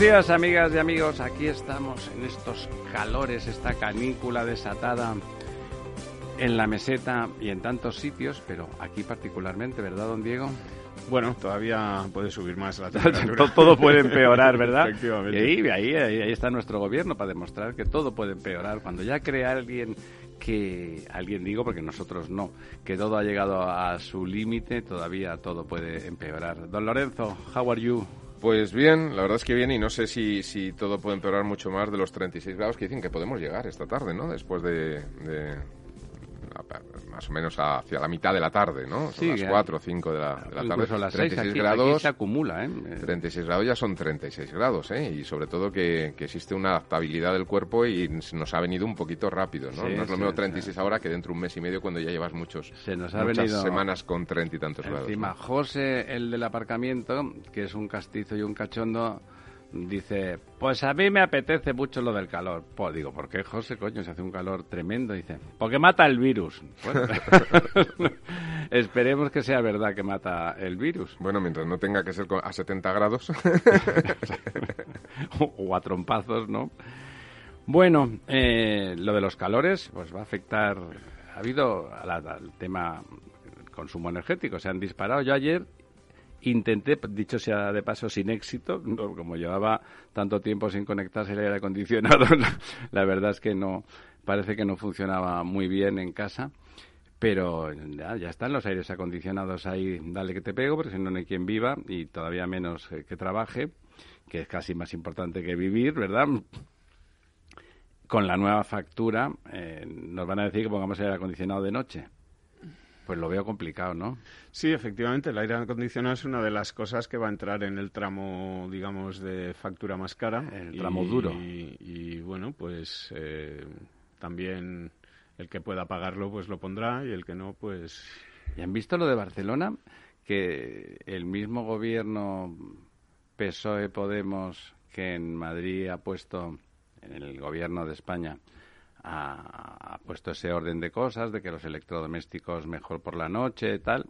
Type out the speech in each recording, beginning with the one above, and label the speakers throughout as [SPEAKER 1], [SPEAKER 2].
[SPEAKER 1] Buenos días, amigas y amigos. Aquí estamos en estos calores, esta canícula desatada en la meseta y en tantos sitios, pero aquí particularmente, ¿verdad, don Diego?
[SPEAKER 2] Bueno, todavía puede subir más la temperatura.
[SPEAKER 1] todo puede empeorar, ¿verdad?
[SPEAKER 2] Efectivamente.
[SPEAKER 1] Y ahí, ahí, ahí, ahí está nuestro gobierno para demostrar que todo puede empeorar. Cuando ya cree alguien que, alguien digo porque nosotros no, que todo ha llegado a su límite, todavía todo puede empeorar. Don Lorenzo, how are you?
[SPEAKER 3] Pues bien, la verdad es que bien y no sé si, si todo puede empeorar mucho más de los 36 grados que dicen que podemos llegar esta tarde, ¿no? Después de, de más o menos hacia la mitad de la tarde, ¿no? Son
[SPEAKER 1] Sí,
[SPEAKER 3] las
[SPEAKER 1] que-
[SPEAKER 3] 4 o 5 de la, de la tarde.
[SPEAKER 1] A las 6
[SPEAKER 3] 36
[SPEAKER 1] aquí,
[SPEAKER 3] grados.
[SPEAKER 1] aquí se acumula, ¿eh?
[SPEAKER 3] 36 grados ya son 36 grados, ¿eh? Y sobre todo que, que existe una adaptabilidad del cuerpo y nos ha venido un poquito rápido, ¿no?
[SPEAKER 1] Sí,
[SPEAKER 3] no es lo mismo
[SPEAKER 1] sí.
[SPEAKER 3] 36 ahora que dentro de un mes y medio cuando ya llevas muchos,
[SPEAKER 1] Se nos ha
[SPEAKER 3] muchas
[SPEAKER 1] venido
[SPEAKER 3] semanas con 30 y tantos grados.
[SPEAKER 1] Encima,
[SPEAKER 3] ¿no?
[SPEAKER 1] José, el del aparcamiento, que es un castizo y un cachondo, dice, pues a mí me apetece mucho lo del calor. Pues digo, ¿por qué, José, coño? Se hace un calor tremendo. Dice, porque mata el virus. Bueno, esperemos que sea verdad que mata el virus.
[SPEAKER 3] Bueno, mientras no tenga que ser a 70 grados.
[SPEAKER 1] o a trompazos, ¿no? Bueno, eh, lo de los calores, pues va a afectar. Ha habido a la- al tema consumo energético, se han disparado. Yo ayer intenté, dicho sea de paso, sin éxito, como llevaba tanto tiempo sin conectarse el aire acondicionado, la, verdad es que no, parece que no funcionaba muy bien en casa. Pero ya, ya están los aires acondicionados ahí, dale que te pego, porque si no, no hay quien viva y todavía menos eh, que trabaje, que es casi más importante que vivir, ¿verdad? Con la nueva factura, eh, nos van a decir que pongamos aire acondicionado de noche. Pues lo veo complicado, ¿no?
[SPEAKER 2] Sí, efectivamente, el aire acondicionado es una de las cosas que va a entrar en el tramo, digamos, de factura más cara.
[SPEAKER 1] El tramo
[SPEAKER 2] Y-
[SPEAKER 1] duro.
[SPEAKER 2] Y, bueno, pues eh, también el que pueda pagarlo, pues lo pondrá y el que no, pues...
[SPEAKER 1] ¿Y han visto lo de Barcelona? Que el mismo gobierno PSOE Podemos que en Madrid ha puesto, en el gobierno de España, ha, puesto ese orden de cosas, de que los electrodomésticos mejor por la noche tal,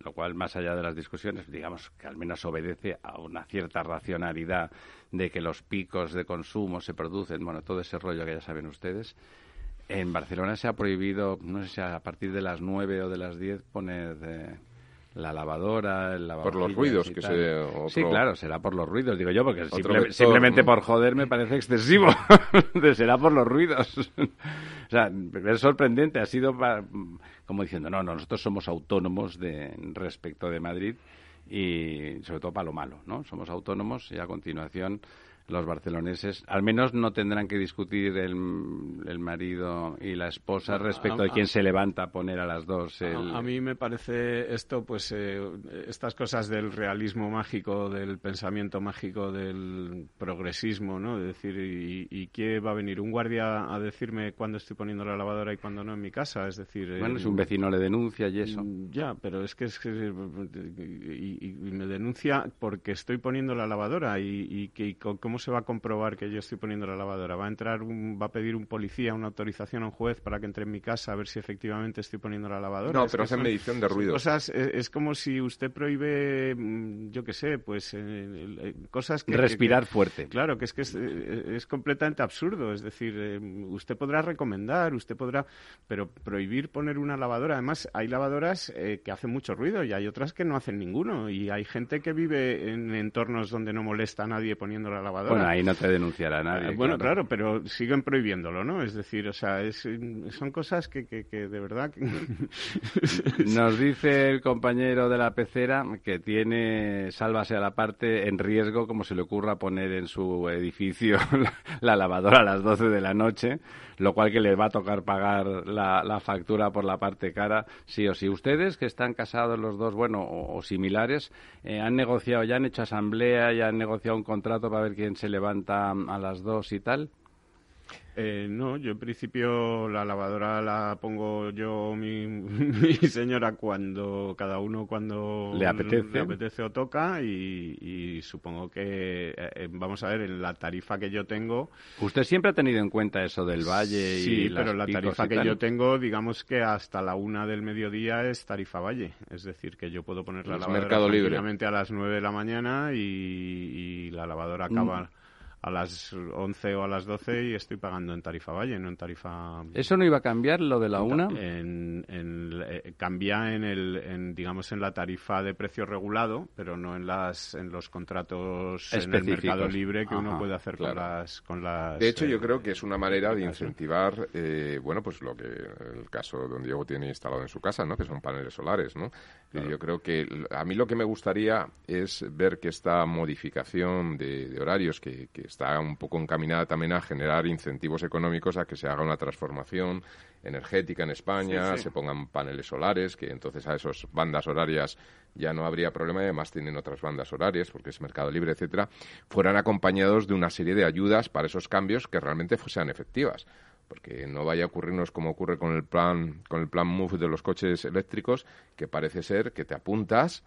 [SPEAKER 1] lo cual más allá de las discusiones, digamos que al menos obedece a una cierta racionalidad de que los picos de consumo se producen, bueno, todo ese rollo que ya saben ustedes. En Barcelona se ha prohibido, no sé si a partir de las 9 o de las 10 poner eh, la lavadora, el
[SPEAKER 3] Por los ruidos, que se- otro-
[SPEAKER 1] Sí, claro, será por los ruidos, digo yo, porque
[SPEAKER 3] Otro
[SPEAKER 1] simple-
[SPEAKER 3] vector,
[SPEAKER 1] simplemente
[SPEAKER 3] ¿no?
[SPEAKER 1] por joder me parece excesivo. Será por los ruidos. o sea, es sorprendente, ha sido pa- como diciendo, no, no, nosotros somos autónomos de, respecto de Madrid y sobre todo para lo malo, ¿no? Somos autónomos y a continuación los barceloneses al menos no tendrán que discutir el, el marido y la esposa respecto de
[SPEAKER 2] a-
[SPEAKER 1] quién se levanta a poner a las dos
[SPEAKER 2] A-
[SPEAKER 1] el...
[SPEAKER 2] A, mí me parece esto, pues, eh, estas cosas del realismo mágico, del pensamiento mágico, del progresismo, ¿no? De decir, ¿y, y qué va a venir? ¿Un guardia a decirme cuándo estoy poniendo la lavadora y cuándo no en mi casa? Es decir...
[SPEAKER 1] Bueno,
[SPEAKER 2] eh,
[SPEAKER 1] si un vecino le denuncia y eso.
[SPEAKER 2] Mm, Ya, pero es que, es que- y, y- me denuncia porque estoy poniendo la lavadora y, y que y cómo ¿cómo se va a comprobar que yo estoy poniendo la lavadora? ¿Va a entrar, un, va a pedir un policía una autorización a un juez para que entre en mi casa a ver si efectivamente estoy poniendo la lavadora?
[SPEAKER 3] No, pero hacen medición de ruido.
[SPEAKER 2] Cosas, es, como si usted prohíbe, mm, yo qué sé, pues eh, cosas que...
[SPEAKER 1] Respirar fuerte.
[SPEAKER 2] Claro, que es que es, es completamente absurdo. Es decir, usted podrá recomendar, usted podrá, pero prohibir poner una lavadora. Además, hay lavadoras que hacen mucho ruido y hay otras que no hacen ninguno. Y hay gente que vive en entornos donde no molesta a nadie poniendo la lavadora.
[SPEAKER 1] Bueno, ahí no te denunciará nadie.
[SPEAKER 2] Eh, bueno, claro. pero siguen prohibiéndolo, ¿no? Es decir, o sea, son cosas que, que, de verdad...
[SPEAKER 1] Nos dice el compañero de la pecera que tiene, sálvase a la parte, en riesgo, como se le ocurra poner en su edificio la, lavadora a las 12 de la noche, lo cual que le va a tocar pagar la, la factura por la parte cara, sí o sí. Ustedes que están casados los dos, bueno, o, similares, eh, han negociado, ya han hecho asamblea, ya han negociado un contrato para ver quién se levanta a las dos y tal.
[SPEAKER 2] Eh, no, yo en principio la lavadora la pongo yo, mi, mi, señora, cuando cada uno cuando
[SPEAKER 1] le apetece,
[SPEAKER 2] apetece o toca y, supongo que, eh, eh, vamos a ver, en la tarifa que yo tengo...
[SPEAKER 1] ¿Usted siempre ha tenido en cuenta eso del valle
[SPEAKER 2] sí, y pero la tarifa que yo tengo, digamos que hasta la una del mediodía es tarifa valle. Es decir, que yo puedo poner la lavadora a las nueve de la mañana y, la lavadora acaba... Mm a las 11 o a las 12 y estoy pagando en tarifa valle, no en tarifa...
[SPEAKER 1] ¿Eso no iba a cambiar lo de la una?
[SPEAKER 2] En, eh, cambia en, el, digamos, en la tarifa de precio regulado, pero no en, las, en los contratos en el mercado libre que uno puede hacer con, las, con las...
[SPEAKER 3] De hecho, yo eh, creo que es una manera de incentivar, eh, bueno, pues lo que el caso don Diego tiene instalado en su casa, ¿no? Que son paneles solares, ¿no? Yo creo que a mí lo que me gustaría es ver que esta modificación de, horarios que, que está un poco encaminada también a generar incentivos económicos a que se haga una transformación energética en España, se pongan paneles solares, que entonces a esas bandas horarias ya no habría problema, además tienen otras bandas horarias, porque es mercado libre, etcétera, fueran acompañados de una serie de ayudas para esos cambios que realmente sean efectivas. Porque no vaya a ocurrirnos como ocurre con el plan con el plan MOVE de los coches eléctricos, que parece ser que te apuntas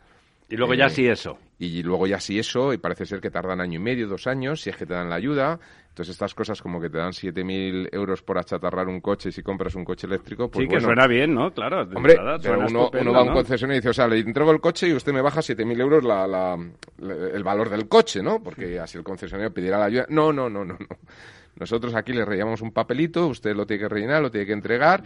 [SPEAKER 1] y luego ya eh, sí eso.
[SPEAKER 3] Y luego ya sí eso, y parece ser que tardan año y medio, dos años, si es que te dan la ayuda. Entonces estas cosas como que te dan 7.000 euros por achatarrar un coche si compras un coche eléctrico, pues
[SPEAKER 1] Sí, que suena bien, ¿no? Claro.
[SPEAKER 3] Hombre, pero uno, va a un concesionario y dice, o sea, le entrego el coche y usted me baja 7.000 euros el valor del coche, ¿no? Porque así el concesionario pidiera la ayuda. No, no, no, no, no. Nosotros aquí le rellenamos un papelito, usted lo tiene que rellenar, lo tiene que entregar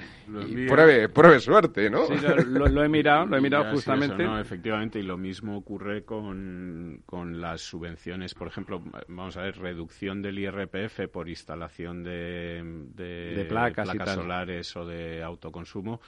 [SPEAKER 3] y pruebe, pruebe suerte, ¿no?
[SPEAKER 1] Sí, lo, he mirado, lo he mirado justamente.
[SPEAKER 2] no, efectivamente, y lo mismo ocurre con, con las subvenciones, por ejemplo, vamos a ver, reducción del IRPF por instalación de, de,
[SPEAKER 1] placas,
[SPEAKER 2] solares o de autoconsumo.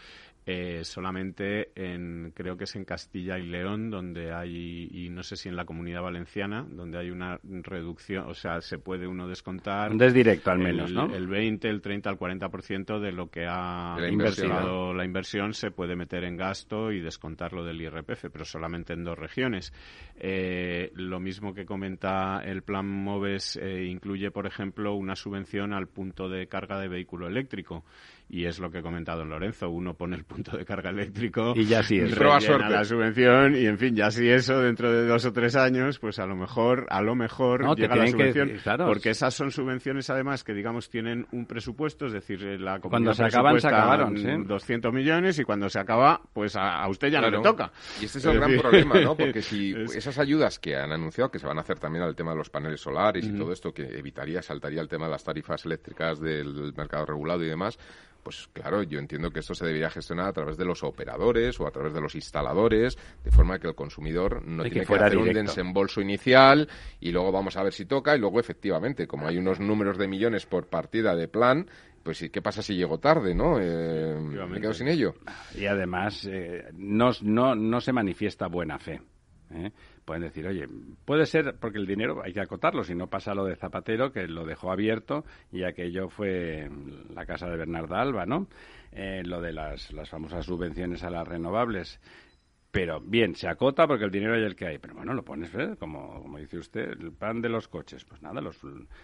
[SPEAKER 2] Eh, solamente en, creo que es en Castilla y León, donde hay, y no sé si en la comunidad valenciana, donde hay una reducción, o sea, se puede uno descontar.
[SPEAKER 1] Es directo al menos,
[SPEAKER 2] el,
[SPEAKER 1] ¿no?
[SPEAKER 2] El 20, el 30, el 40% de lo que ha invertido la inversión se puede meter en gasto y descontarlo del IRPF, pero solamente en dos regiones. Eh, lo mismo que comenta el plan MOVES eh, incluye, por ejemplo, una subvención al punto de carga de vehículo eléctrico y es lo que ha comentado Lorenzo, uno pone el punto de carga eléctrico
[SPEAKER 1] y ya sí
[SPEAKER 2] es la subvención y en fin, ya si eso dentro de dos o tres años, pues a lo mejor, a lo mejor llega la subvención, porque esas son subvenciones además que digamos tienen un presupuesto, es decir, la
[SPEAKER 1] cuando se acaban se acabaron, ¿sí?
[SPEAKER 2] 200 millones y cuando se acaba, pues a, usted ya no le toca.
[SPEAKER 3] Y este es el gran problema, ¿no? Porque si esas ayudas que han anunciado que se van a hacer también al tema de los paneles solares y todo esto que evitaría, saltaría el tema de las tarifas eléctricas del mercado regulado y demás, pues claro, yo entiendo que esto se debería gestionar a través de los operadores o a través de los instaladores, de forma que el consumidor no tiene que, hacer un desembolso inicial y luego vamos a ver si toca y luego efectivamente, como hay unos números de millones por partida de plan, pues ¿qué pasa si llego tarde, no? Eh, me quedo sin ello.
[SPEAKER 1] Y además eh, no, no, no se manifiesta buena fe. ¿eh? Pueden decir, oye, puede ser, porque el dinero hay que acotarlo, si no pasa lo de Zapatero, que lo dejó abierto y aquello fue la casa de Bernarda Alba, ¿no? Eh, lo de las, las famosas subvenciones a las renovables. Pero bien, se acota porque el dinero hay el que hay. Pero bueno, lo pones, ¿eh? como, como dice usted, el plan de los coches. Pues nada, los,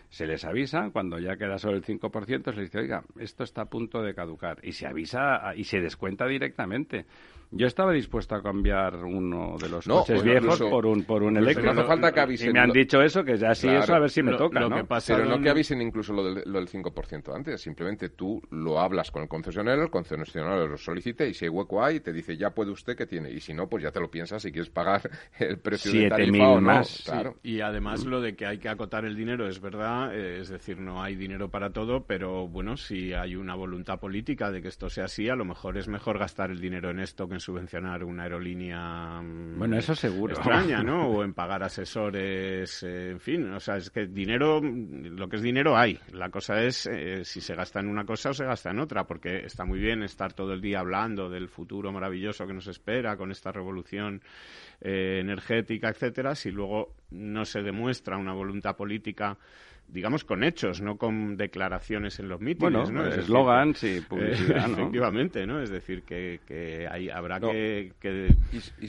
[SPEAKER 1] se les avisa cuando ya queda solo el 5%, se les dice, oiga, esto está a punto de caducar. Y se avisa y se descuenta directamente. Yo estaba dispuesto a cambiar uno de los coches viejos por un, por un eléctrico.
[SPEAKER 3] No hace falta que avisen.
[SPEAKER 1] Y me han dicho eso, que ya sí eso, a ver si me toca,
[SPEAKER 3] lo
[SPEAKER 1] ¿no?
[SPEAKER 3] Que pasa Pero no que avisen incluso lo del, lo del 5% antes. Simplemente tú lo hablas con el concesionario, el concesionario lo solicita y si hay hueco ahí, te dice ya puede usted que tiene. Y si no, pues ya te lo piensas si quieres pagar el precio de tarifa o no.
[SPEAKER 1] Más.
[SPEAKER 2] Claro. Y además lo de que hay que acotar el dinero es verdad, eh, es decir, no hay dinero para todo, pero bueno, si hay una voluntad política de que esto sea así, a lo mejor es mejor gastar el dinero en esto que en subvencionar un aerolínea
[SPEAKER 1] mm, bueno eso seguro.
[SPEAKER 2] extraña no o en pagar asesores eh, en fin o sea es que dinero lo que es dinero hay. La cosa es eh, si se gasta en una cosa o se gasta en otra porque está muy bien estar todo el día hablando del futuro maravilloso que nos espera con esta revolución eh, energética etcétera si luego no se demuestra una voluntad política digamos, con hechos, no con declaraciones en los mítines,
[SPEAKER 1] bueno, eslogans y publicidad, ¿no?
[SPEAKER 2] Efectivamente, ¿no? Es decir, que, que hay, habrá que, que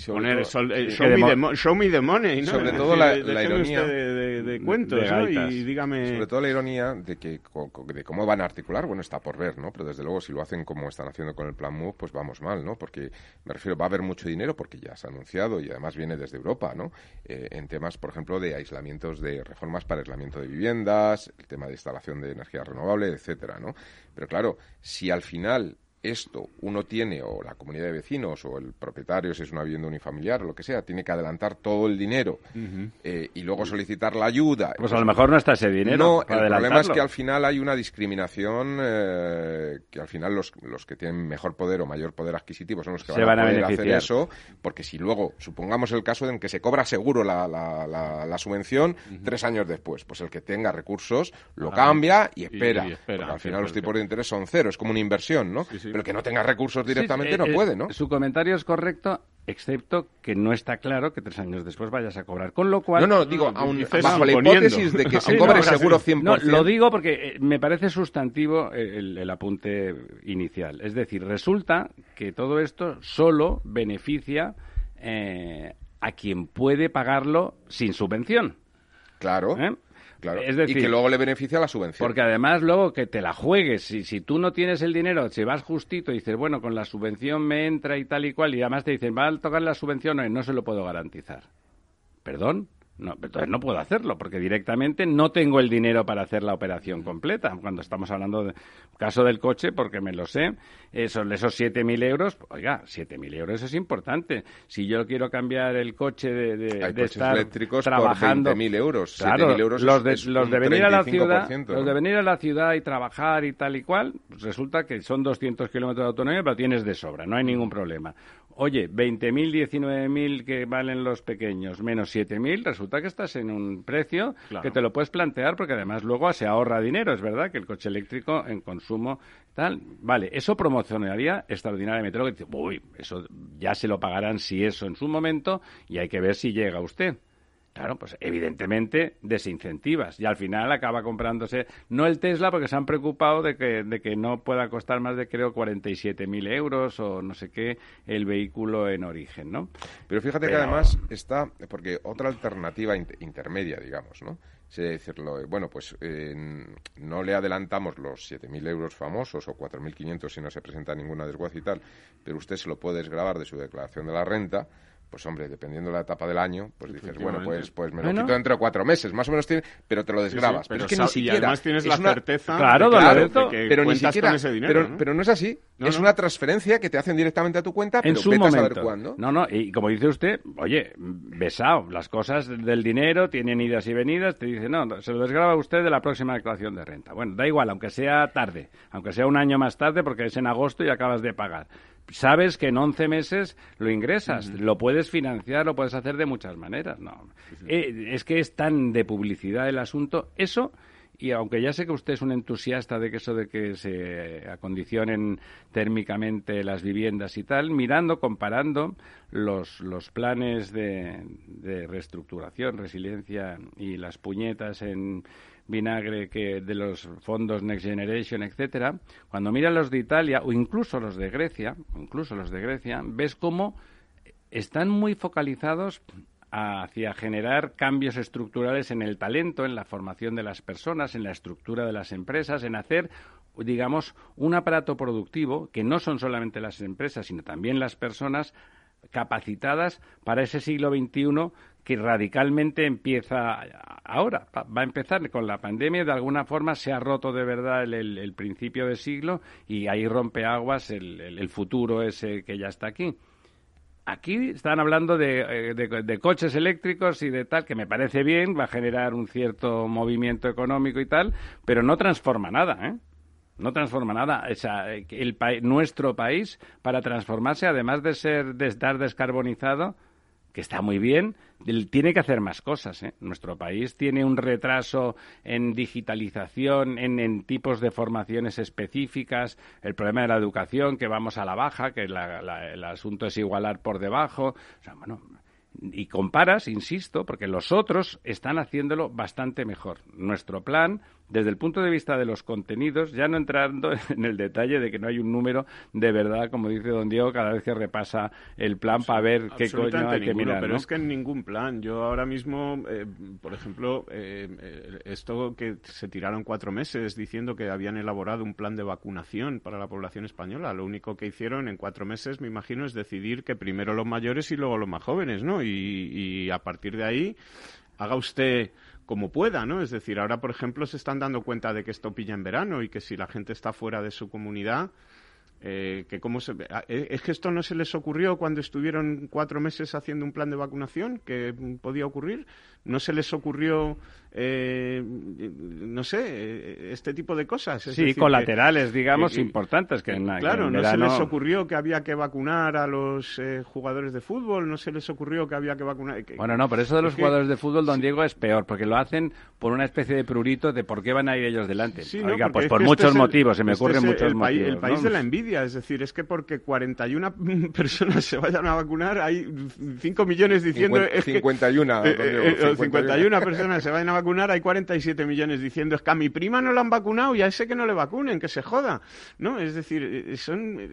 [SPEAKER 2] poner show, me the, money, ¿no?
[SPEAKER 3] Sobre todo la, ironía
[SPEAKER 2] de, cuentos, ¿no? Y dígame...
[SPEAKER 3] Sobre todo la ironía de que de cómo van a articular, bueno, está por ver, ¿no? Pero desde luego si lo hacen como están haciendo con el Plan MOVE, pues vamos mal, ¿no? Porque, me refiero, va a haber mucho dinero porque ya se ha anunciado y además viene desde Europa, ¿no? Eh, en temas, por ejemplo, de aislamientos de reformas para aislamiento de vivienda el tema de instalación de energía renovable, etcétera, ¿no? Pero claro, si al final esto uno tiene, o la comunidad de vecinos, o el propietario, si es una vivienda unifamiliar, o lo que sea, tiene que adelantar todo el dinero eh, y luego solicitar la ayuda.
[SPEAKER 1] Pues a lo mejor no está ese dinero.
[SPEAKER 3] No, el problema es que al final hay una discriminación eh, que al final los, los que tienen mejor poder o mayor poder adquisitivo son los que van, a poder hacer eso, porque si luego, supongamos el caso en que se cobra seguro la, la, subvención tres años después, pues el que tenga recursos lo cambia y espera. porque al final los tipos de interés son cero, es como una inversión, ¿no? Pero que no tenga recursos directamente no eh, puede, ¿no?
[SPEAKER 1] Su comentario es correcto, excepto que no está claro que tres años después vayas a cobrar. Con lo cual...
[SPEAKER 3] No, no, digo, aún, bajo la hipótesis de que se cobre seguro 100%.
[SPEAKER 1] No, lo digo porque eh, me parece sustantivo el, apunte inicial. Es decir, resulta que todo esto solo beneficia eh, a quien puede pagarlo sin subvención.
[SPEAKER 3] Claro. Claro. y que luego le beneficia la subvención.
[SPEAKER 1] Porque además luego que te la juegues, si, si tú no tienes el dinero, si vas justito y dices, bueno, con la subvención me entra y tal y cual, y además te dicen, va a tocar la subvención, no, no se lo puedo garantizar. ¿Perdón? No, entonces no puedo hacerlo porque directamente no tengo el dinero para hacer la operación completa. Cuando estamos hablando del caso del coche, porque me lo sé, son esos 7.000 euros, oiga, 7.000 euros es importante. Si yo quiero cambiar el coche de, de, estar
[SPEAKER 3] eléctricos
[SPEAKER 1] trabajando,
[SPEAKER 3] 20.000 euros,
[SPEAKER 1] claro,
[SPEAKER 3] euros
[SPEAKER 1] los de, los de venir a la ciudad, los de venir a la ciudad y trabajar y tal y cual, pues resulta que son 200 kilómetros de autonomía, pero tienes de sobra, no hay ningún problema. Oye, 20.000, 19.000 que valen los pequeños, menos 7.000, resulta que estás en un precio que te lo puedes plantear porque además luego se ahorra dinero, es verdad que el coche eléctrico en consumo tal, vale, eso promocionaría extraordinariamente. Lo que dice, uy, eso ya se lo pagarán si eso en su momento y hay que ver si llega usted. Claro, pues evidentemente desincentivas y al final acaba comprándose no el Tesla porque se han preocupado de que, de que no pueda costar más de creo 47.000 euros o no sé qué el vehículo en origen, ¿no?
[SPEAKER 3] Pero fíjate que además está, porque otra alternativa intermedia, digamos, ¿no? Sí, decirlo, bueno, pues no le adelantamos los 7.000 euros famosos o 4.500 si no se presenta ninguna desguace y tal, pero usted se lo puede desgravar de su declaración de la renta pues hombre, dependiendo de la etapa del año, pues dices, bueno, pues, pues me lo quito dentro de cuatro meses, más o menos, tiene, pero te lo desgrabas. pero, es que ni siquiera.
[SPEAKER 2] Y además tienes la certeza
[SPEAKER 1] claro,
[SPEAKER 2] de, que pero ni siquiera,
[SPEAKER 3] con ese dinero. Pero ¿no? pero no es así. es una transferencia que te hacen directamente a tu cuenta, pero
[SPEAKER 1] en
[SPEAKER 3] vete
[SPEAKER 1] a
[SPEAKER 3] saber cuándo.
[SPEAKER 1] No, no, y como dice usted, oye, besado, las cosas del dinero tienen idas y venidas, te dice, no, se lo desgraba usted de la próxima declaración de renta. Bueno, da igual, aunque sea tarde, aunque sea un año más tarde, porque es en agosto y acabas de pagar sabes que en 11 meses lo ingresas, lo puedes financiar, lo puedes hacer de muchas maneras. No, eh, es que es tan de publicidad el asunto. Eso y aunque ya sé que usted es un entusiasta de que eso de que se acondicionen térmicamente las viviendas y tal, mirando, comparando los, los planes de, de reestructuración, resiliencia y las puñetas en vinagre que de los fondos Next Generation, etcétera, cuando miras los de Italia o incluso los de Grecia, incluso los de Grecia, ves cómo están muy focalizados hacia generar cambios estructurales en el talento, en la formación de las personas, en la estructura de las empresas, en hacer digamos, un aparato productivo que no son solamente las empresas, sino también las personas capacitadas para ese siglo XXI que radicalmente empieza ahora. Va a empezar con la pandemia, de alguna forma se ha roto de verdad el, principio de siglo y ahí rompe aguas el, el, futuro ese que ya está aquí. Aquí están hablando de, eh, de, coches eléctricos y de tal, que me parece bien, va a generar un cierto movimiento económico y tal, pero no transforma nada, ¿eh? no transforma nada. el nuestro país, para transformarse, además de ser de estar descarbonizado, que está muy bien, tiene que hacer más cosas. ¿eh? Nuestro país tiene un retraso en digitalización, en, tipos de formaciones específicas, el problema de la educación, que vamos a la baja, que el asunto es igualar por debajo. O sea, bueno, y comparas, insisto, porque los otros están haciéndolo bastante mejor. Nuestro plan desde el punto de vista de los contenidos, ya no entrando en el detalle de que no hay un número de verdad, como dice don Diego, cada vez que repasa el plan para ver qué coño hay que mirar.
[SPEAKER 2] Pero es que en ningún plan. Yo ahora mismo, eh, por ejemplo, eh, eh, esto que se tiraron cuatro meses diciendo que habían elaborado un plan de vacunación para la población española, lo único que hicieron en cuatro meses, me imagino, es decidir que primero los mayores y luego los más jóvenes, ¿no? y a partir de ahí haga usted como pueda, ¿no? Es decir, ahora, por ejemplo, se están dando cuenta de que esto pilla en verano y que si la gente está fuera de su comunidad, eh, que cómo se, eh, es que esto no se les ocurrió cuando estuvieron cuatro meses haciendo un plan de vacunación que podía ocurrir no se les ocurrió eh, no sé este tipo de cosas.
[SPEAKER 1] Sí colaterales digamos importantes que
[SPEAKER 2] claro no se les ocurrió que había que vacunar a los jugadores de fútbol no se les ocurrió que había que vacunar
[SPEAKER 1] bueno no pero eso de los jugadores de fútbol don Diego es peor porque lo hacen por una especie de prurito de por qué van a ir ellos delante. Oiga, pues por muchos este motivos se me este ocurren muchos motivos
[SPEAKER 2] el país de la envidia es decir, es que porque 41 personas se vayan a vacunar, hay 5 millones diciendo...
[SPEAKER 3] 51,
[SPEAKER 2] es que, 51 eh, personas se vayan a vacunar, hay 47 millones diciendo es que a mi prima no la han vacunado y a ese que no le vacunen, que se joda. ¿No? Es decir, eh, son... Eh,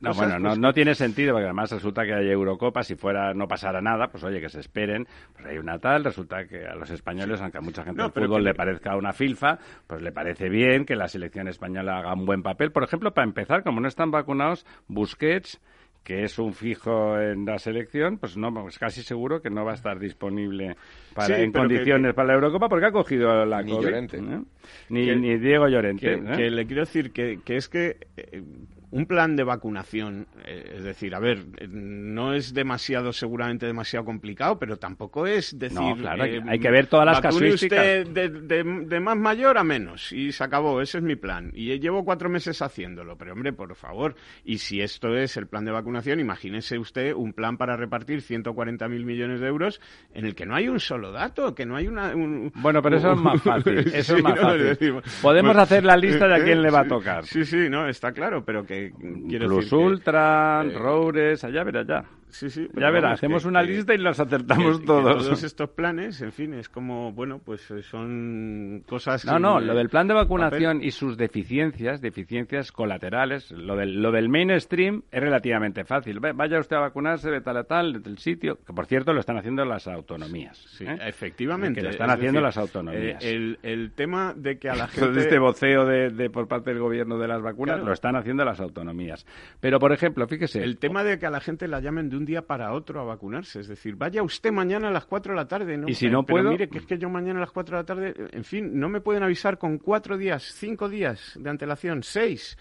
[SPEAKER 1] no, bueno, no, pues no, tiene sentido, porque además resulta que hay Eurocopa, si fuera no pasara nada, pues oye, que se esperen, pues hay una tal, resulta que a los españoles, aunque a mucha gente del fútbol le parezca una filfa, pues le parece bien que la selección española haga un buen papel. Por ejemplo, para empezar, como no está están vacunados, Busquets, que es un fijo en la selección, pues no, es pues casi seguro que no va a estar disponible para, en condiciones para la Eurocopa porque ha cogido la
[SPEAKER 3] ni Llorente. ¿eh?
[SPEAKER 1] Ni, Diego Llorente.
[SPEAKER 2] ¿eh? Que, le quiero decir que, que es que eh, un plan de vacunación, eh, es decir, a ver, eh, no es demasiado, seguramente demasiado complicado, pero tampoco es decir. No,
[SPEAKER 1] claro, hay que ver todas las casuísticas.
[SPEAKER 2] Usted de, más mayor a menos y se acabó, ese es mi plan. Y llevo cuatro meses haciéndolo, pero hombre, por favor, y si esto es el plan de vacunación, imagínese usted un plan para repartir 140.000 millones de euros en el que no hay un solo dato, que no hay una.
[SPEAKER 1] bueno, pero eso es más fácil. Eso es más fácil. Podemos hacer la lista de a quién le va a tocar.
[SPEAKER 2] Sí, sí, no, está claro, pero que
[SPEAKER 1] Plus Ultra, eh, Roures, allá verá ya.
[SPEAKER 2] Sí, sí.
[SPEAKER 1] Ya verás, hacemos una lista y las acertamos todos.
[SPEAKER 2] todos estos planes, en fin, es como, bueno, pues eh, son cosas...
[SPEAKER 1] No, no, lo del plan de vacunación y sus deficiencias, deficiencias colaterales, lo del, lo del mainstream es relativamente fácil. Vaya usted a vacunarse de tal a tal, del sitio, que por cierto lo están haciendo las autonomías.
[SPEAKER 2] Sí, ¿eh? efectivamente.
[SPEAKER 1] Que lo están haciendo las autonomías.
[SPEAKER 2] Eh, el, tema de que a la gente...
[SPEAKER 1] este voceo de, por parte del gobierno de las vacunas lo están haciendo las autonomías. Pero, por ejemplo, fíjese...
[SPEAKER 2] El tema de que a la gente la llamen de un día para otro a vacunarse. Es decir, vaya usted mañana a las 4 de la tarde. ¿no?
[SPEAKER 1] Y si no
[SPEAKER 2] Pero
[SPEAKER 1] puedo...
[SPEAKER 2] mire, que es que yo mañana a las 4 de la tarde, en fin, no me pueden avisar con cuatro días, cinco días de antelación, seis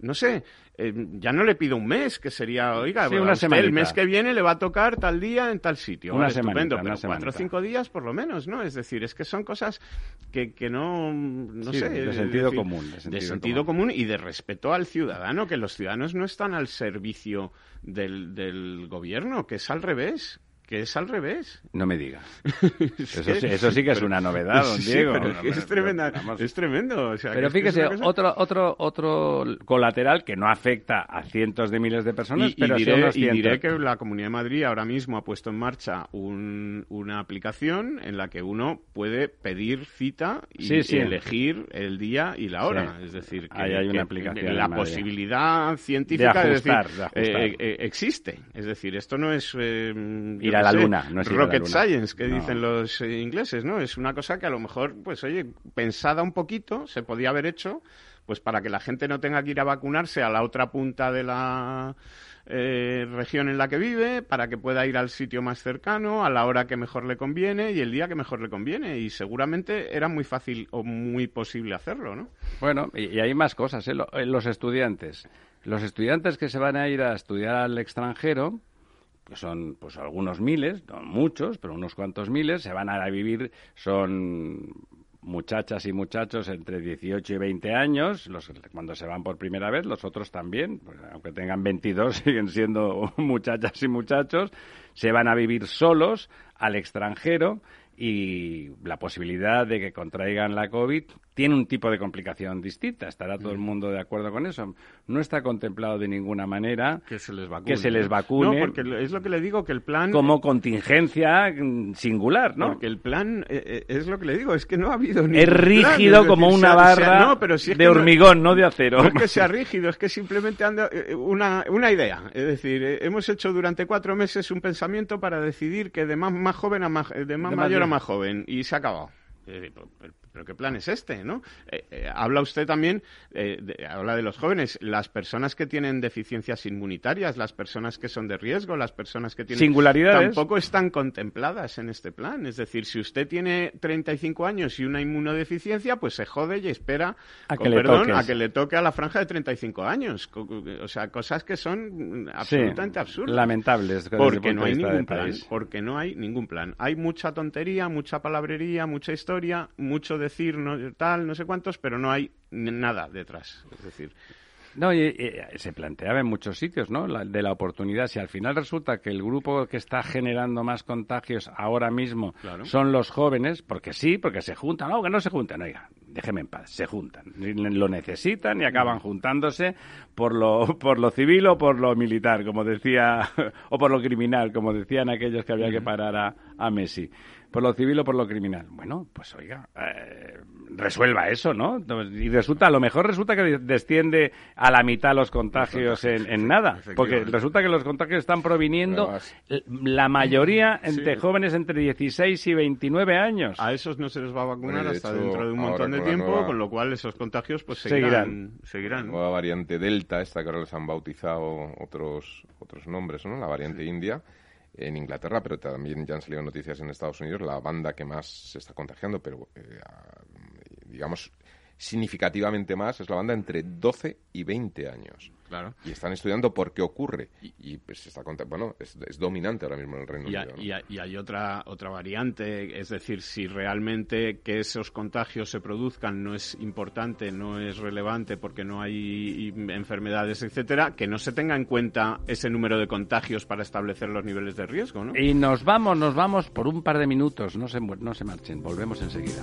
[SPEAKER 2] no sé, eh, ya no le pido un mes, que sería, oiga, el mes que viene le va a tocar tal día en tal sitio.
[SPEAKER 1] Una semana, pero
[SPEAKER 2] cuatro o cinco días por lo menos, ¿no? Es decir, es que son cosas que, que no, no sé.
[SPEAKER 1] De sentido común.
[SPEAKER 2] De sentido, común. y de respeto al ciudadano, que los ciudadanos no están al servicio del, del gobierno, que es al revés que es al revés.
[SPEAKER 1] No me digas. eso, sí, que es una novedad, don Diego.
[SPEAKER 2] es, tremenda, es tremendo.
[SPEAKER 1] pero fíjese, otro, otro, otro colateral que no afecta a cientos de miles de personas,
[SPEAKER 2] y, pero diré, y diré que la Comunidad de Madrid ahora mismo ha puesto en marcha una aplicación en la que uno puede pedir cita y, elegir el día y la hora. Es decir,
[SPEAKER 1] que, hay una aplicación
[SPEAKER 2] la posibilidad científica de eh, eh, existe. Es decir, esto no es...
[SPEAKER 1] Eh, ir a la luna, no es
[SPEAKER 2] rocket science, que dicen los ingleses, ¿no? Es una cosa que a lo mejor, pues oye, pensada un poquito, se podía haber hecho, pues para que la gente no tenga que ir a vacunarse a la otra punta de la eh, región en la que vive, para que pueda ir al sitio más cercano, a la hora que mejor le conviene y el día que mejor le conviene. Y seguramente era muy fácil o muy posible hacerlo, ¿no?
[SPEAKER 1] Bueno, y, hay más cosas, ¿eh? ¿eh? Los estudiantes. Los estudiantes que se van a ir a estudiar al extranjero, que son pues algunos miles, no muchos, pero unos cuantos miles, se van a vivir, son muchachas y muchachos entre 18 y 20 años, los, cuando se van por primera vez, los otros también, pues, aunque tengan 22, siguen siendo muchachas y muchachos, se van a vivir solos al extranjero y la posibilidad de que contraigan la COVID tiene un tipo de complicación distinta. Estará todo el mm. mundo de acuerdo con eso. No está contemplado de ninguna manera
[SPEAKER 2] que se les vacune.
[SPEAKER 1] Que se les vacune.
[SPEAKER 2] No, porque es lo que le digo, que el plan...
[SPEAKER 1] Como contingencia singular, ¿no?
[SPEAKER 2] Porque el plan, eh, eh, es lo que le digo, es que no ha habido ni
[SPEAKER 1] Es rígido como una barra de hormigón, no, de acero.
[SPEAKER 2] No es que sea rígido, es que simplemente anda eh, una, una idea. Es decir, hemos hecho durante cuatro meses un pensamiento para decidir que de más, más joven a más, de más mayor más joven, y se ha acabado. ¿Pero qué plan es este? ¿no? Eh, eh, habla usted también, eh, habla de los jóvenes, las personas que tienen deficiencias inmunitarias, las personas que son de riesgo, las personas que tienen...
[SPEAKER 1] Singularidades.
[SPEAKER 2] Tampoco están contempladas en este plan. Es decir, si usted tiene 35 años y una inmunodeficiencia, pues se jode y espera,
[SPEAKER 1] a que, le perdón,
[SPEAKER 2] a que le toque a la franja de 35 años. O sea, cosas que son absolutamente absurdas.
[SPEAKER 1] Lamentables.
[SPEAKER 2] Porque no hay ningún plan. Porque no hay ningún plan. Hay mucha tontería, mucha palabrería, mucha historia, mucho de decir no, tal, no sé cuántos, pero no hay nada detrás. Es decir,
[SPEAKER 1] no, y, se planteaba en muchos sitios, ¿no? de la oportunidad. Si al final resulta que el grupo que está generando más contagios ahora mismo son los jóvenes, porque sí, porque se juntan, no, que no se juntan, oiga, déjeme en paz, se juntan. Lo necesitan y acaban juntándose por lo, por lo civil o por lo militar, como decía, o por lo criminal, como decían aquellos que había que parar a, a Messi por lo civil o por lo criminal. Bueno, pues oiga, eh, resuelva eso, ¿no? Y resulta, a lo mejor resulta que desciende a la mitad los contagios en, nada, porque resulta que los contagios están proviniendo la mayoría entre jóvenes entre 16 y 29 años.
[SPEAKER 2] A esos no se les va a vacunar hasta dentro de un montón de tiempo, con lo cual esos contagios pues seguirán. seguirán.
[SPEAKER 3] La nueva variante Delta, esta que ahora les han bautizado otros, otros nombres, ¿no? La variante India en Inglaterra, pero también ya han salido noticias en Estados Unidos, la banda que más se está contagiando, pero eh, digamos significativamente más, es la banda entre 12 y 20 años.
[SPEAKER 2] Claro.
[SPEAKER 3] Y están estudiando por qué ocurre. Y, pues está bueno, es, dominante ahora mismo en el Reino
[SPEAKER 2] Unido. Y, hay otra, otra variante, es decir, si realmente que esos contagios se produzcan no es importante, no es relevante porque no hay enfermedades, etcétera, que no se tenga en cuenta ese número de contagios para establecer los niveles de riesgo, ¿no?
[SPEAKER 1] Y nos vamos, nos vamos por un par de minutos, no se, no se marchen, volvemos enseguida.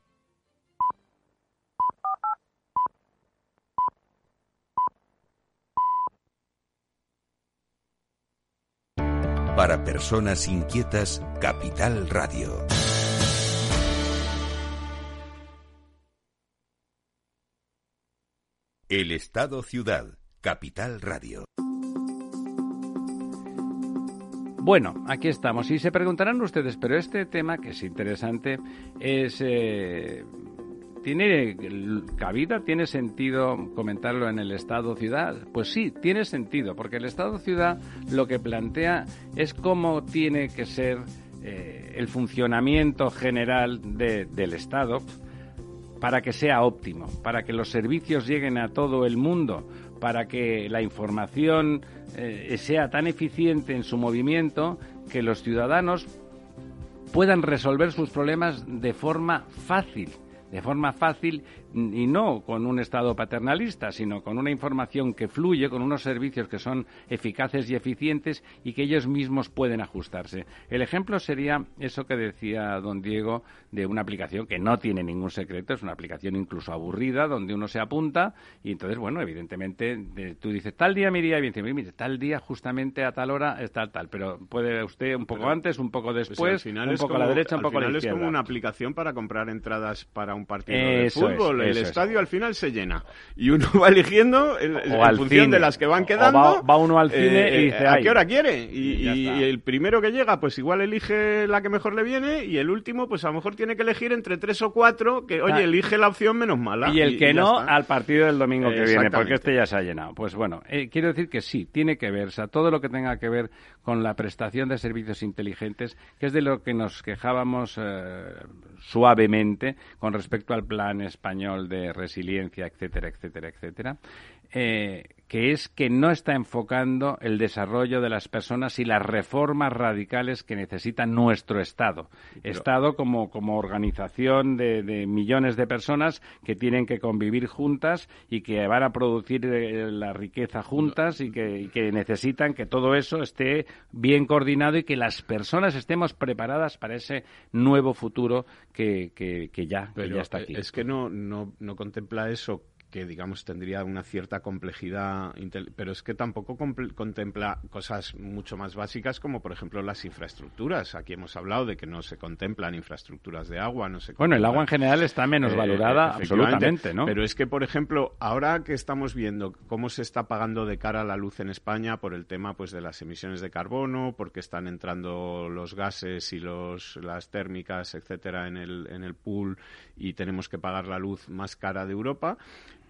[SPEAKER 4] Para personas inquietas, Capital Radio. El Estado Ciudad, Capital Radio.
[SPEAKER 1] Bueno, aquí estamos. Y se preguntarán ustedes, pero este tema, que es interesante, es eh, ¿Tiene cabida, tiene sentido comentarlo en el Estado-Ciudad? Pues sí, tiene sentido, porque el Estado-Ciudad lo que plantea es cómo tiene que ser eh, el funcionamiento general del Estado para que sea óptimo, para que los servicios lleguen a todo el mundo, para que la información eh, sea tan eficiente en su movimiento que los ciudadanos puedan resolver sus problemas de forma fácil de forma fácil y no con un Estado paternalista, sino con una información que fluye, con unos servicios que son eficaces y eficientes y que ellos mismos pueden ajustarse. El ejemplo sería eso que decía don Diego de una aplicación que no tiene ningún secreto, es una aplicación incluso aburrida, donde uno se apunta y entonces, bueno, evidentemente tú dices, tal día mi día, y dice, mire, tal día justamente a tal hora está tal, pero puede usted un poco antes, un poco pues después, un poco a la derecha, un poco a la izquierda.
[SPEAKER 2] es como una aplicación para comprar entradas para un partido de fútbol. el estadio al final se llena. Y uno va eligiendo en, función de las que van quedando.
[SPEAKER 1] Va, uno al cine y eh, dice,
[SPEAKER 2] ¿a qué hora quiere? Y, el primero que llega, pues igual elige la que mejor le viene. Y el último, pues a lo mejor tiene que elegir entre tres o cuatro que, oye, elige la opción menos mala.
[SPEAKER 1] Y el que no, al partido del domingo que viene, porque este ya se ha llenado. Pues bueno, eh, quiero decir que sí, tiene que ver. O sea, todo lo que tenga que ver con la prestación de servicios inteligentes, que es de lo que nos quejábamos eh, suavemente con respecto al plan español de resiliencia, etcétera, etcétera, etcétera, eh, que es que no está enfocando el desarrollo de las personas y las reformas radicales que necesita nuestro Estado. Estado como, como organización de, millones de personas que tienen que convivir juntas y que van a producir eh, la riqueza juntas y que, necesitan que todo eso esté bien coordinado y que las personas estemos preparadas para ese nuevo futuro que, ya, que ya está aquí.
[SPEAKER 2] Es que no, no, no contempla eso que digamos tendría una cierta complejidad, pero es que tampoco contempla cosas mucho más básicas como por ejemplo las infraestructuras. Aquí hemos hablado de que no se contemplan infraestructuras de agua, no se
[SPEAKER 1] Bueno, el agua en general está menos eh, valorada absolutamente, ¿no?
[SPEAKER 2] Pero es que por ejemplo, ahora que estamos viendo cómo se está pagando de cara a la luz en España por el tema pues de las emisiones de carbono, porque están entrando los gases y los las térmicas, etcétera en el en el pool y tenemos que pagar la luz más cara de Europa,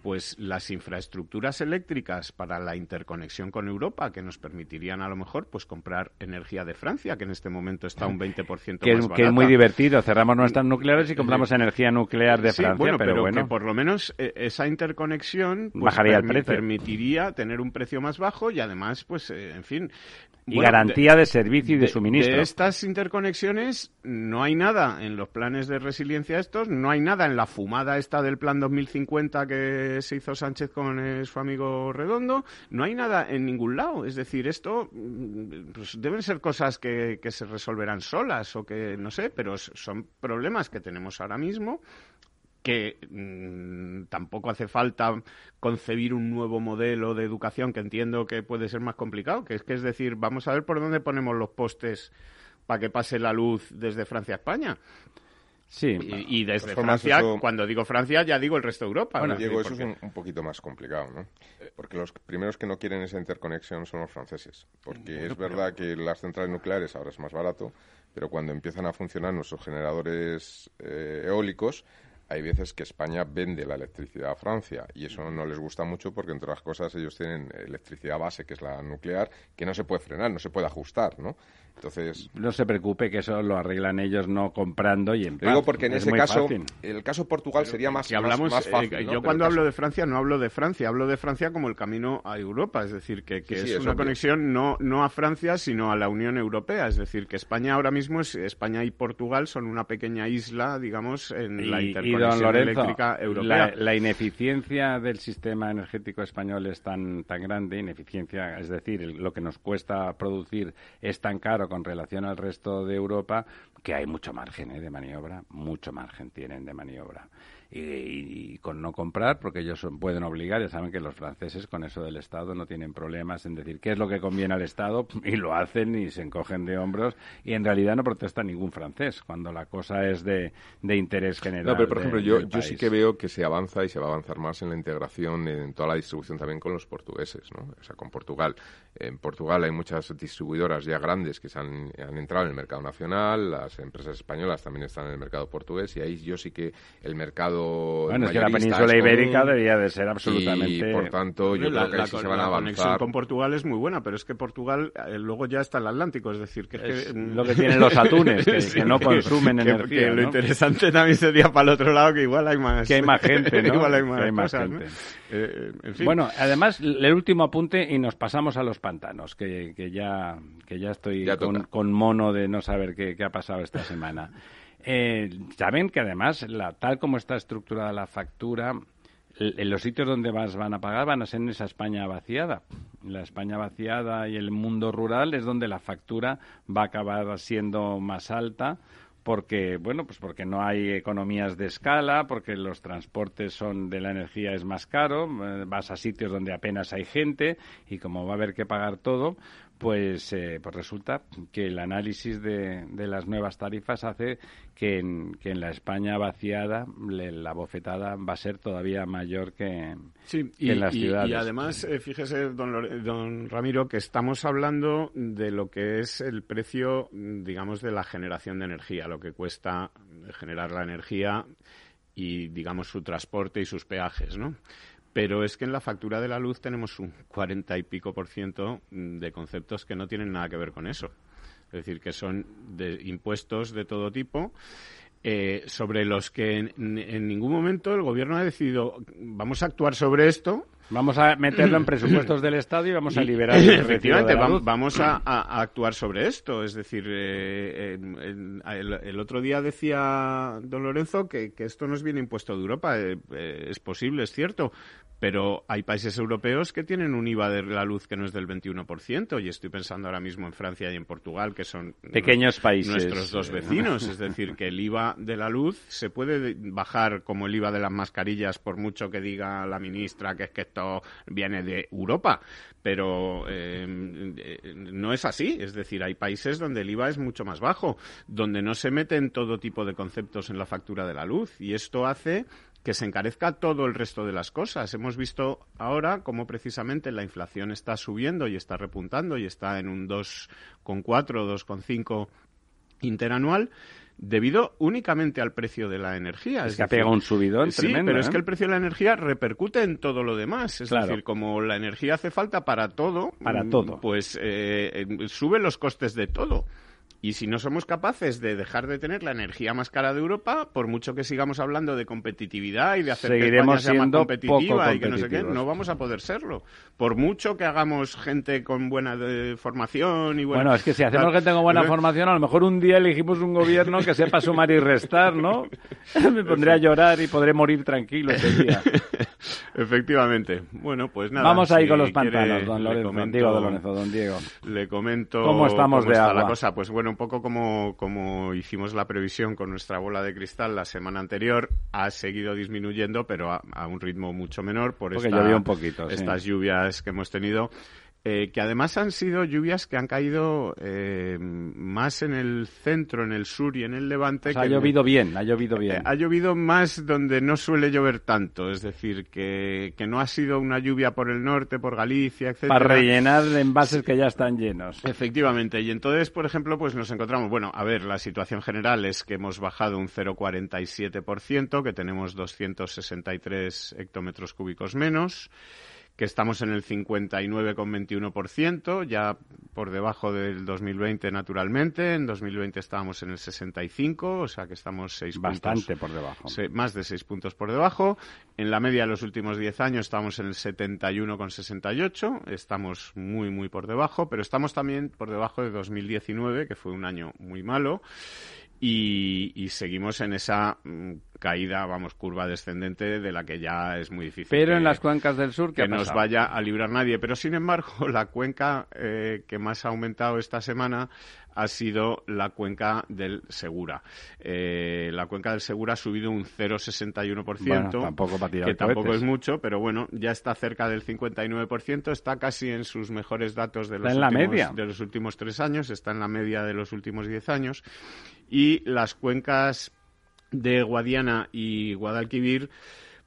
[SPEAKER 2] pues las infraestructuras eléctricas para la interconexión con Europa que nos permitirían a lo mejor pues comprar energía de Francia que en este momento está un 20%
[SPEAKER 1] que
[SPEAKER 2] más
[SPEAKER 1] Que es muy divertido, cerramos nuestras nucleares y compramos energía nuclear de Francia,
[SPEAKER 2] bueno,
[SPEAKER 1] pero,
[SPEAKER 2] bueno. que por lo menos eh, esa interconexión pues,
[SPEAKER 1] bajaría el precio.
[SPEAKER 2] permitiría tener un precio más bajo y además pues eh, en fin
[SPEAKER 1] y garantía de, servicio y de, suministro.
[SPEAKER 2] De estas interconexiones no hay nada en los planes de resiliencia estos, no hay nada en la fumada esta del plan 2050 que se hizo Sánchez con su amigo Redondo, no hay nada en ningún lado. Es decir, esto mm, pues deben ser cosas que, que se resolverán solas o que no sé, pero son problemas que tenemos ahora mismo que mm, tampoco hace falta concebir un nuevo modelo de educación que entiendo que puede ser más complicado, que es que es decir, vamos a ver por dónde ponemos los postes para que pase la luz desde Francia a España.
[SPEAKER 1] Sí.
[SPEAKER 2] Y, desde Francia, cuando digo Francia, ya digo el resto de Europa.
[SPEAKER 3] Bueno, Diego, eso es un, poquito más complicado, ¿no? Porque los primeros que no quieren esa interconexión son los franceses. Porque es verdad que las centrales nucleares ahora es más barato, pero cuando empiezan a funcionar nuestros generadores eh, eólicos, hay veces que España vende la electricidad a Francia y eso no les gusta mucho porque, entre otras cosas, ellos tienen electricidad base, que es la nuclear, que no se puede frenar, no se puede ajustar, ¿no? Entonces,
[SPEAKER 1] no se preocupe que eso lo arreglan ellos no comprando y en
[SPEAKER 3] Digo porque en ese caso, el caso Portugal sería más, hablamos, más, fácil.
[SPEAKER 2] Eh, yo cuando hablo de Francia no hablo de Francia, hablo de Francia como el camino a Europa, es decir, que, es una conexión no, no a Francia sino a la Unión Europea, es decir, que España ahora mismo es España y Portugal son una pequeña isla, digamos, en la interconexión eléctrica europea.
[SPEAKER 1] La, ineficiencia del sistema energético español es tan tan grande, ineficiencia, es decir, lo que nos cuesta producir es tan caro con relación al resto de Europa que hay mucho margen ¿eh? de maniobra, mucho margen tienen de maniobra y, con no comprar, porque ellos pueden obligar, ya saben que los franceses con eso del Estado no tienen problemas en decir qué es lo que conviene al Estado y lo hacen y se encogen de hombros y en realidad no protesta ningún francés cuando la cosa es de, de interés general.
[SPEAKER 3] No, pero por ejemplo, yo, yo sí que veo que se avanza y se va a avanzar más en la integración en toda la distribución también con los portugueses, ¿no? O sea, con Portugal. En Portugal hay muchas distribuidoras ya grandes que se han, han entrado en el mercado nacional, las empresas españolas también están en el mercado portugués y ahí yo sí que el mercado
[SPEAKER 1] bueno, es que la península ibérica debería de ser absolutamente...
[SPEAKER 3] Y, por tanto, yo creo que ahí se van a avanzar. La conexión
[SPEAKER 2] con Portugal es muy buena, pero es que Portugal eh, luego ya está el Atlántico, es decir, que es,
[SPEAKER 1] mm, lo que tienen los atunes, que, no consumen energía,
[SPEAKER 2] Lo interesante también sería para el otro lado que igual hay más...
[SPEAKER 1] Que hay más gente, ¿no?
[SPEAKER 2] igual hay más, gente.
[SPEAKER 1] Eh, bueno, además, el último apunte y nos pasamos a los pantanos, que, que ya, que ya estoy con, con, mono de no saber qué, qué ha pasado esta semana. Eh, saben que además, la, tal como está estructurada la factura, en los sitios donde más van a pagar van a ser en esa España vaciada. La España vaciada y el mundo rural es donde la factura va a acabar siendo más alta porque bueno pues porque no hay economías de escala porque los transportes son de la energía es más caro eh, vas a sitios donde apenas hay gente y como va a haber que pagar todo pues, eh, pues resulta que el análisis de, de, las nuevas tarifas hace que en, que en la España vaciada la bofetada va a ser todavía mayor que, en las ciudades.
[SPEAKER 2] Y, además, eh, fíjese, don, don Ramiro, que estamos hablando de lo que es el precio, digamos, de la generación de energía, lo que cuesta generar la energía y, digamos, su transporte y sus peajes, ¿no? Pero es que en la factura de la luz tenemos un cuarenta y pico por ciento de conceptos que no tienen nada que ver con eso. Es decir, que son de impuestos de todo tipo eh, sobre los que en, ningún momento el gobierno ha decidido vamos a actuar sobre esto.
[SPEAKER 1] Vamos a meterlo en presupuestos del Estado y vamos a liberar.
[SPEAKER 2] efectivamente, vamos a, actuar sobre esto. Es decir, eh, el, otro día decía don Lorenzo que, esto nos viene impuesto de Europa. Eh, es posible, es cierto, pero hay países europeos que tienen un IVA de la luz que no es del 21%, y estoy pensando ahora mismo en Francia y en Portugal, que son
[SPEAKER 1] pequeños países
[SPEAKER 2] nuestros dos vecinos, es decir, que el IVA de la luz se puede bajar como el IVA de las mascarillas por mucho que diga la ministra que es que esto viene de Europa, pero eh, no es así, es decir, hay países donde el IVA es mucho más bajo, donde no se meten todo tipo de conceptos en la factura de la luz, y esto hace que se encarezca todo el resto de las cosas. Hemos visto ahora cómo precisamente la inflación está subiendo y está repuntando y está en un 2,4 o 2,5 interanual debido únicamente al precio de la energía.
[SPEAKER 1] Es, que un subidón
[SPEAKER 2] sí,
[SPEAKER 1] pero
[SPEAKER 2] es ¿eh? que el precio de la energía repercute en todo lo demás. Es decir, como la energía hace falta para todo,
[SPEAKER 1] para todo.
[SPEAKER 2] pues eh, sube los costes de todo. Y si no somos capaces de dejar de tener la energía más cara de Europa, por mucho que sigamos hablando de competitividad y de hacer
[SPEAKER 1] Seguiremos
[SPEAKER 2] que España sea
[SPEAKER 1] competitiva
[SPEAKER 2] y que no sé qué, no vamos a poder serlo. Por mucho que hagamos gente con buena formación y
[SPEAKER 1] Bueno, es que si hacemos gente con buena formación, a lo mejor un día elegimos un gobierno que sepa sumar y restar, ¿no? Me pondré a llorar y podré morir tranquilo ese día.
[SPEAKER 2] Efectivamente. Bueno, pues nada.
[SPEAKER 1] Vamos ahí con los pantanos, don Lorenzo, Lorenzo, don Diego.
[SPEAKER 2] Le comento
[SPEAKER 1] cómo estamos de
[SPEAKER 2] agua? la cosa. Pues bueno, un poco como, como hicimos la previsión con nuestra bola de cristal la semana anterior, ha seguido disminuyendo, pero a, un ritmo mucho menor por esta,
[SPEAKER 1] un poquito,
[SPEAKER 2] estas lluvias que hemos tenido. Eh, que además han sido lluvias que han caído eh, más en el centro, en el sur y en el levante.
[SPEAKER 1] ha llovido bien, ha llovido bien.
[SPEAKER 2] Eh, ha llovido más donde no suele llover tanto, es decir, que, que, no ha sido una lluvia por el norte, por Galicia, etcétera.
[SPEAKER 1] Para rellenar envases que ya están llenos.
[SPEAKER 2] Efectivamente, y entonces, por ejemplo, pues nos encontramos, bueno, a ver, la situación general es que hemos bajado un 0,47%, que tenemos 263 hectómetros cúbicos menos que estamos en el 59,21%, ya por debajo del 2020 naturalmente. En 2020 estábamos en el 65, o sea que estamos seis
[SPEAKER 1] Bastante por debajo.
[SPEAKER 2] más de seis puntos por debajo. En la media de los últimos 10 años estamos en el 71,68, estamos muy, muy por debajo, pero estamos también por debajo de 2019, que fue un año muy malo. Y, seguimos en esa mm, caída, vamos, curva descendente de la que ya es muy difícil.
[SPEAKER 1] Pero en las cuencas del sur,
[SPEAKER 2] que nos vaya a librar nadie. Pero sin embargo, la cuenca eh, que más ha aumentado esta semana ha sido la cuenca del Segura. Eh, la cuenca del Segura ha subido un 0,61%,
[SPEAKER 1] tampoco
[SPEAKER 2] que tampoco es mucho, pero bueno, ya está cerca del 59%, está casi en sus mejores datos de los, últimos, de los últimos tres años, está en la media de los últimos diez años, y las cuencas de Guadiana y Guadalquivir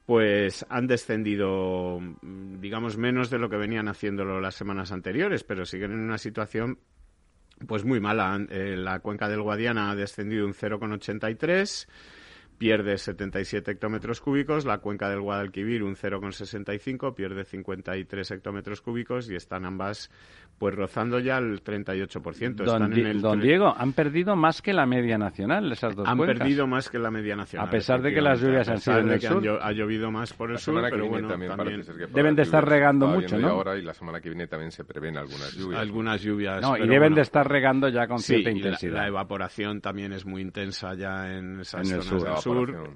[SPEAKER 2] pues han descendido, digamos, menos de lo que venían haciéndolo las semanas anteriores, pero siguen en una situación pues muy mala. Eh, la cuenca del Guadiana ha descendido un 0,83 pierde 77 hectómetros cúbicos, la cuenca del Guadalquivir un 0,65, pierde 53 hectómetros cúbicos y están ambas pues rozando ya el 38%.
[SPEAKER 1] Don, don Diego, han perdido más que la media nacional esas dos
[SPEAKER 2] Han perdido más que la media nacional.
[SPEAKER 1] A pesar de que las lluvias han sido en el sur.
[SPEAKER 2] ha llovido más por el sur, pero bueno, también,
[SPEAKER 1] deben de estar regando mucho, ¿no?
[SPEAKER 3] Ahora y la semana que viene también se prevén algunas lluvias.
[SPEAKER 2] Algunas lluvias.
[SPEAKER 1] No, y deben de estar regando ya con cierta intensidad.
[SPEAKER 2] La, evaporación también es muy intensa ya en esas zonas del sur.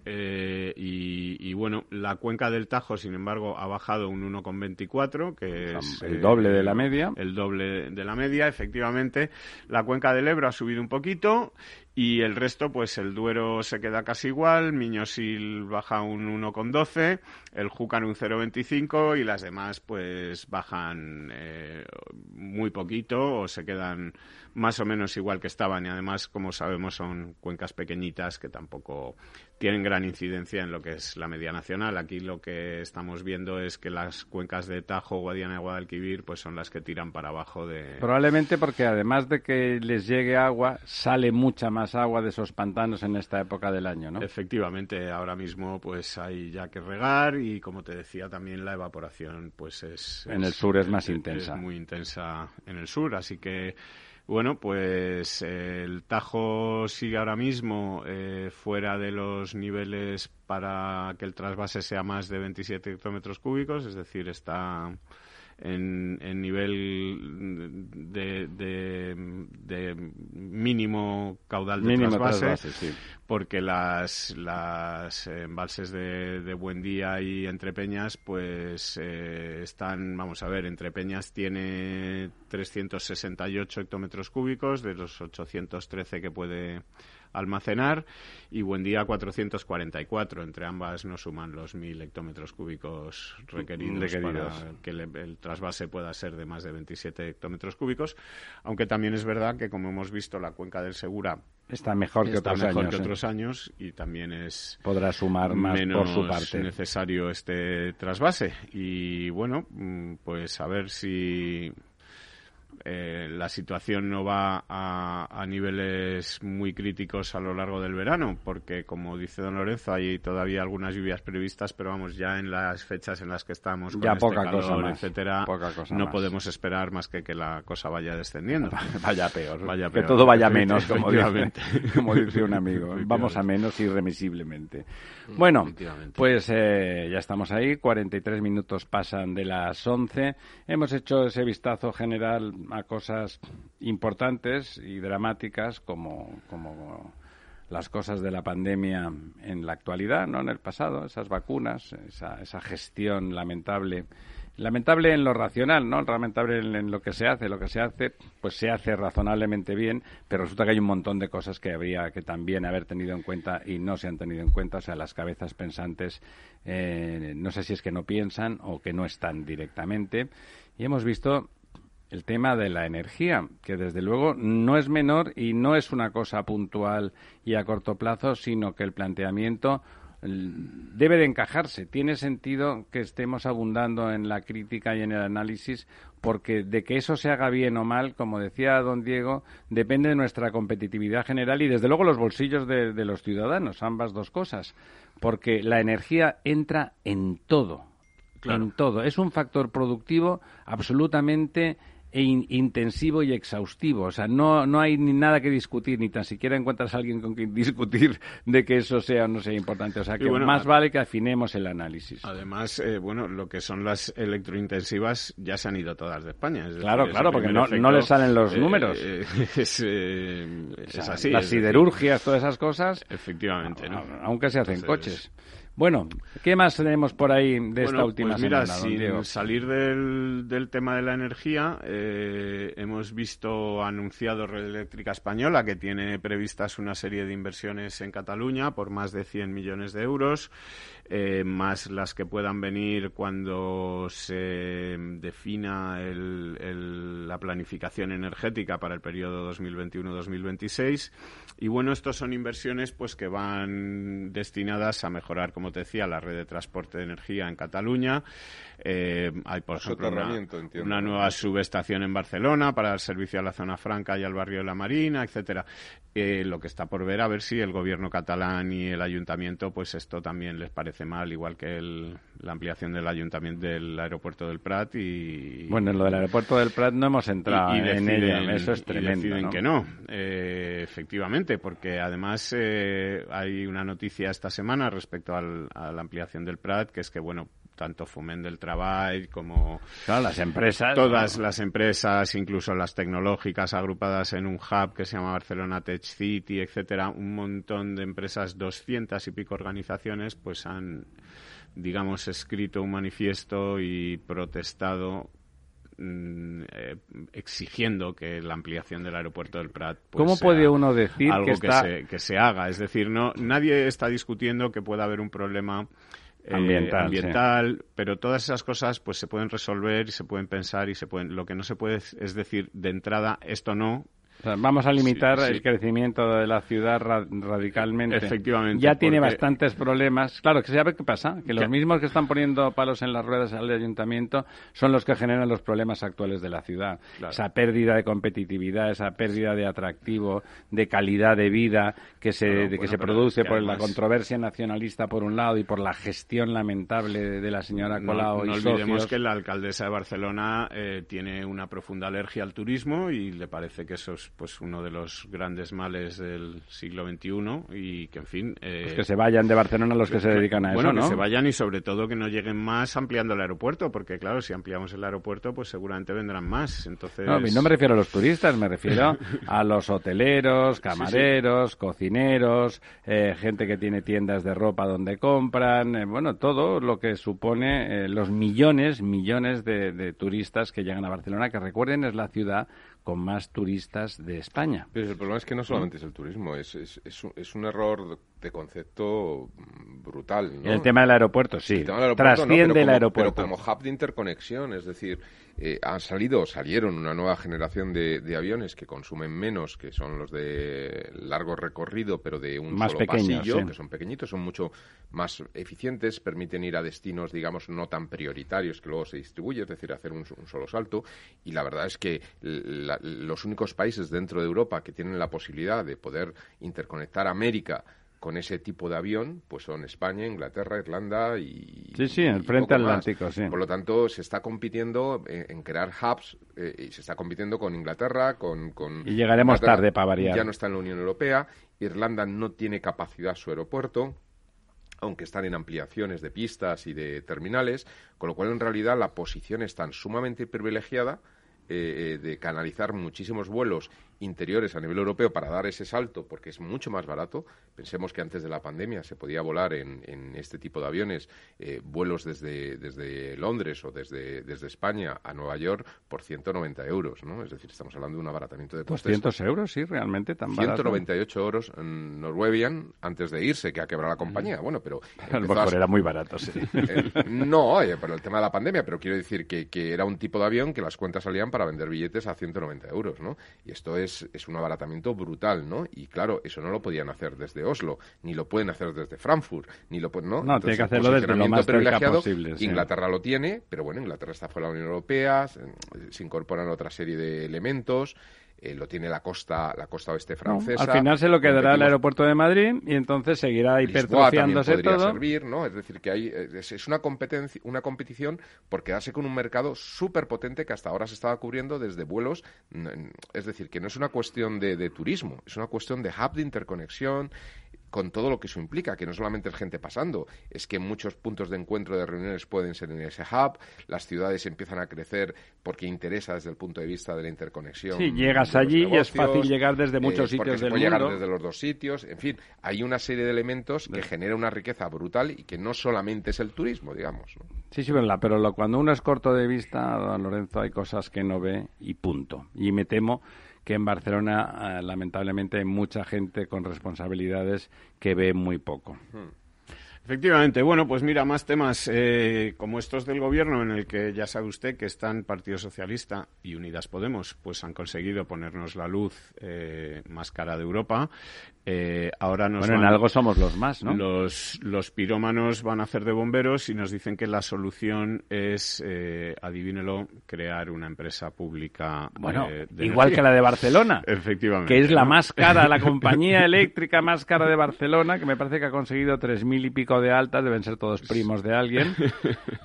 [SPEAKER 2] Eh, y, bueno, la cuenca del Tajo, sin embargo, ha bajado un 1,24, que es
[SPEAKER 1] el doble de la media.
[SPEAKER 2] El doble de la media, efectivamente. La cuenca del Ebro ha subido un poquito y el resto, pues el Duero se queda casi igual, Miñosil baja un 1,12, el Júcar un 0,25 y las demás pues bajan eh, muy poquito o se quedan más o menos igual que estaban. Y además, como sabemos, son cuencas pequeñitas que tampoco tienen gran incidencia en lo que es la media nacional. Aquí lo que estamos viendo es que las cuencas de Tajo, Guadiana y Guadalquivir pues son las que tiran para abajo de...
[SPEAKER 1] Probablemente porque además de que les llegue agua, sale mucha más agua de esos pantanos en esta época del año, ¿no?
[SPEAKER 2] Efectivamente, ahora mismo pues hay ya que regar y como te decía también la evaporación pues es...
[SPEAKER 1] En el sur es más intensa.
[SPEAKER 2] Es muy intensa en el sur, así que bueno, pues el Tajo sigue ahora mismo eh, fuera de los niveles para que el trasvase sea más de 27 hectómetros cúbicos, es decir, está en, nivel de, mínimo caudal de trasvase, porque las, las embalses de, Buen Día y Entre Peñas, pues eh, están, vamos a ver, Entre Peñas tiene 368 hectómetros cúbicos de los 813 que puede almacenar y buen día 444. Entre ambas no suman los 1.000 hectómetros cúbicos requeridos, para que el trasvase pueda ser de más de 27 hectómetros cúbicos. Aunque también es verdad que, como hemos visto, la cuenca del Segura
[SPEAKER 1] está mejor que, otros,
[SPEAKER 2] mejor
[SPEAKER 1] que
[SPEAKER 2] ¿eh? otros años y también es
[SPEAKER 1] podrá sumar más
[SPEAKER 2] menos
[SPEAKER 1] por su parte
[SPEAKER 2] necesario este trasvase y bueno mm, pues a ver si eh, la situación no va a, niveles muy críticos a lo largo del verano, porque como dice don Lorenzo, hay todavía algunas lluvias previstas, pero vamos, ya en las fechas en las que estamos con
[SPEAKER 1] ya
[SPEAKER 2] este
[SPEAKER 1] poca
[SPEAKER 2] calor,
[SPEAKER 1] cosa más,
[SPEAKER 2] etcétera, no podemos esperar más que que la cosa vaya descendiendo.
[SPEAKER 1] vaya peor, vaya que todo vaya menos, como dice, como dice un amigo. Vamos a menos irremisiblemente. Bueno, pues eh, ya estamos ahí, 43 minutos pasan de las 11. Hemos hecho ese vistazo general a cosas importantes y dramáticas como, como las cosas de la pandemia en la actualidad, no en el pasado, esas vacunas, esa, esa gestión lamentable lamentable en lo racional, ¿no? Lamentable en, lo que se hace. Lo que se hace, pues se hace razonablemente bien, pero resulta que hay un montón de cosas que habría que también haber tenido en cuenta y no se han tenido en cuenta. O sea, las cabezas pensantes, eh, no sé si es que no piensan o que no están directamente. Y hemos visto el tema de la energía, que desde luego no es menor y no es una cosa puntual y a corto plazo, sino que el planteamiento debe de encajarse. Tiene sentido que estemos abundando en la crítica y en el análisis porque de que eso se haga bien o mal, como decía don Diego, depende de nuestra competitividad general y desde luego los bolsillos de, los ciudadanos, ambas dos cosas, porque la energía entra en todo, en todo. Es un factor productivo absolutamente e intensivo y exhaustivo. O sea, no, no hay ni nada que discutir, ni tan siquiera encuentras a alguien con quien discutir de que eso sea o no sea importante. O sea, que más vale que afinemos el análisis.
[SPEAKER 2] Además, eh, bueno, lo que son las electrointensivas ya se han ido todas de España.
[SPEAKER 1] claro, claro, porque no, no les salen los eh, números.
[SPEAKER 2] Eh, es, así.
[SPEAKER 1] Las siderurgias, todas esas cosas.
[SPEAKER 2] Efectivamente,
[SPEAKER 1] Aunque se hacen coches. Bueno, ¿qué más tenemos por ahí de esta última
[SPEAKER 2] pues mira,
[SPEAKER 1] sin
[SPEAKER 2] salir del, del, tema de la energía, eh, hemos visto anunciado Red Eléctrica Española que tiene previstas una serie de inversiones en Cataluña por más de 100 millones de euros. Eh, más las que puedan venir cuando se defina la planificación energética para el periodo 2021-2026. Y bueno, estos son inversiones pues que van destinadas a mejorar, como te decía, la red de transporte de energía en Cataluña. Eh, hay, por ejemplo, una, nueva subestación en Barcelona para el servicio a la zona franca y al barrio de la Marina, etcétera. Eh, lo que está por ver a ver si el gobierno catalán y el ayuntamiento, pues esto también les parece mal, igual que la ampliación del ayuntamiento del aeropuerto del Prat y
[SPEAKER 1] bueno, en lo del aeropuerto del Prat no hemos entrado en ello, eso es tremendo.
[SPEAKER 2] Y deciden que no, eh, efectivamente, porque además eh, hay una noticia esta semana respecto a la ampliación del Prat, que es que bueno, tanto Foment del Trabajo como
[SPEAKER 1] las empresas
[SPEAKER 2] todas las empresas incluso las tecnológicas agrupadas en un hub que se llama Barcelona Tech City etcétera. Un montón de empresas doscientas y pico organizaciones pues han digamos escrito un manifiesto y protestado mm, eh, exigiendo que la ampliación del aeropuerto del Prat
[SPEAKER 1] pues, ¿Cómo puede uno decir
[SPEAKER 2] algo
[SPEAKER 1] que,
[SPEAKER 2] se, que se haga es decir no nadie está discutiendo que pueda haber un problema eh, ambiental, pero todas esas cosas pues se pueden resolver y se pueden pensar y se pueden lo que no se puede es decir de entrada esto no
[SPEAKER 1] vamos a limitar el crecimiento de la ciudad radicalmente.
[SPEAKER 2] Efectivamente.
[SPEAKER 1] Ya tiene bastantes problemas. Claro, que se sabe qué pasa, que los mismos que están poniendo palos en las ruedas al ayuntamiento son los que generan los problemas actuales de la ciudad. Esa pérdida de competitividad, esa pérdida de atractivo, de calidad de vida que se, que se produce por la controversia nacionalista por un lado y por la gestión lamentable de, la señora Colau
[SPEAKER 2] no, no olvidemos que la alcaldesa de Barcelona eh, tiene una profunda alergia al turismo y le parece que eso es pues uno de los grandes males del siglo XXI y que en fin
[SPEAKER 1] eh, que se vayan de Barcelona los que se dedican a
[SPEAKER 2] eso
[SPEAKER 1] bueno
[SPEAKER 2] que se vayan y sobre todo que no lleguen más ampliando el aeropuerto porque claro si ampliamos el aeropuerto pues seguramente vendrán más. Entonces
[SPEAKER 1] no, no me refiero a los turistas me refiero a los hoteleros camareros cocineros eh, gente que tiene tiendas de ropa donde compran eh, bueno todo lo que supone los millones millones de, de turistas que llegan a Barcelona que recuerden es la ciudad con más turistas de España.
[SPEAKER 3] Pero el problema es que no solamente es el turismo, es, es, es, un, error de concepto brutal.
[SPEAKER 1] El tema del aeropuerto, sí. Trasciende el aeropuerto.
[SPEAKER 3] Pero como hub de interconexión, es decir, eh, han salido, salieron una nueva generación de, aviones que consumen menos, que son los de largo recorrido, pero de un
[SPEAKER 1] más
[SPEAKER 3] solo
[SPEAKER 1] pequeños,
[SPEAKER 3] pasillo, que son pequeñitos, son mucho más eficientes, permiten ir a destinos, digamos, no tan prioritarios que luego se distribuye, es decir, hacer un, solo salto. Y la verdad es que los únicos países dentro de Europa que tienen la posibilidad de poder interconectar América con ese tipo de avión, pues son España, Inglaterra, Irlanda y.
[SPEAKER 1] Sí, sí, el frente atlántico, sí.
[SPEAKER 3] Por lo tanto, se está compitiendo en, crear hubs eh, y se está compitiendo con Inglaterra, con. con
[SPEAKER 1] y llegaremos tarde para variar.
[SPEAKER 3] Ya no está en la Unión Europea. Irlanda no tiene capacidad su aeropuerto aunque están en ampliaciones de pistas y de terminales, con lo cual en realidad la posición es tan sumamente privilegiada eh, eh, de canalizar muchísimos vuelos interiores a nivel europeo para dar ese salto, porque es mucho más barato. Pensemos que antes de la pandemia se podía volar en, en este tipo de aviones eh, vuelos desde, desde Londres o desde, desde España a Nueva York por 190 euros, ¿no? Es decir, estamos hablando de un abaratamiento de costes.
[SPEAKER 1] 200 euros, sí, realmente tan barato.
[SPEAKER 3] 198 euros en Norwegian antes de irse, que ha quebrado la compañía. Bueno, pero...
[SPEAKER 1] A lo mejor era muy barato, sí.
[SPEAKER 3] Eh, no, oye, por el tema de la pandemia, pero quiero decir que, que era un tipo de avión que las cuentas salían para vender billetes a 190 euros, ¿no? Y esto es, es un abaratamiento brutal, ¿no? Y claro, eso no lo podían hacer desde Oslo, ni lo pueden hacer desde Frankfurt, ni lo pueden, ¿no?
[SPEAKER 1] No, tiene que hacerlo desde lo más posible. Sí.
[SPEAKER 3] Inglaterra lo tiene, pero bueno, Inglaterra está fuera de la Unión Europea, se incorporan otra serie de elementos. Eh, lo tiene la costa la costa oeste francesa.
[SPEAKER 1] No, al final se lo quedará el aeropuerto de Madrid y entonces seguirá hipertrofiándose todo.
[SPEAKER 3] servir, ¿no? Es decir, que hay es, es una competencia una competición por quedarse con un mercado súper potente que hasta ahora se estaba cubriendo desde vuelos. Es decir, que no es una cuestión de, de turismo, es una cuestión de hub de interconexión con todo lo que eso implica, que no solamente es gente pasando, es que muchos puntos de encuentro de reuniones pueden ser en ese hub, las ciudades empiezan a crecer porque interesa desde el punto de vista de la interconexión.
[SPEAKER 1] Sí, llegas allí negocios, y es fácil llegar desde muchos
[SPEAKER 3] eh,
[SPEAKER 1] sitios
[SPEAKER 3] se
[SPEAKER 1] del mundo.
[SPEAKER 3] llegar desde los dos sitios, en fin, hay una serie de elementos que genera una riqueza brutal y que no solamente es el turismo, digamos. ¿no?
[SPEAKER 1] Sí, sí, verdad, pero lo, cuando uno es corto de vista, don Lorenzo, hay cosas que no ve y punto. Y me temo que en Barcelona, eh, lamentablemente, hay mucha gente con responsabilidades que ve muy poco.
[SPEAKER 2] Hmm. Efectivamente, bueno, pues mira, más temas eh, como estos del gobierno, en el que ya sabe usted que están Partido Socialista y Unidas Podemos, pues han conseguido ponernos la luz eh, más cara de Europa. Eh, ahora nos
[SPEAKER 1] bueno,
[SPEAKER 2] van,
[SPEAKER 1] en algo somos los más, ¿no?
[SPEAKER 2] Los, los pirómanos van a hacer de bomberos y nos dicen que la solución es, eh, adivínelo, crear una empresa pública.
[SPEAKER 1] Bueno,
[SPEAKER 2] de, de
[SPEAKER 1] igual
[SPEAKER 2] energía.
[SPEAKER 1] que la de Barcelona.
[SPEAKER 2] Efectivamente.
[SPEAKER 1] Que es la más cara, la compañía eléctrica más cara de Barcelona, que me parece que ha conseguido tres mil y pico de altas, deben ser todos primos de alguien.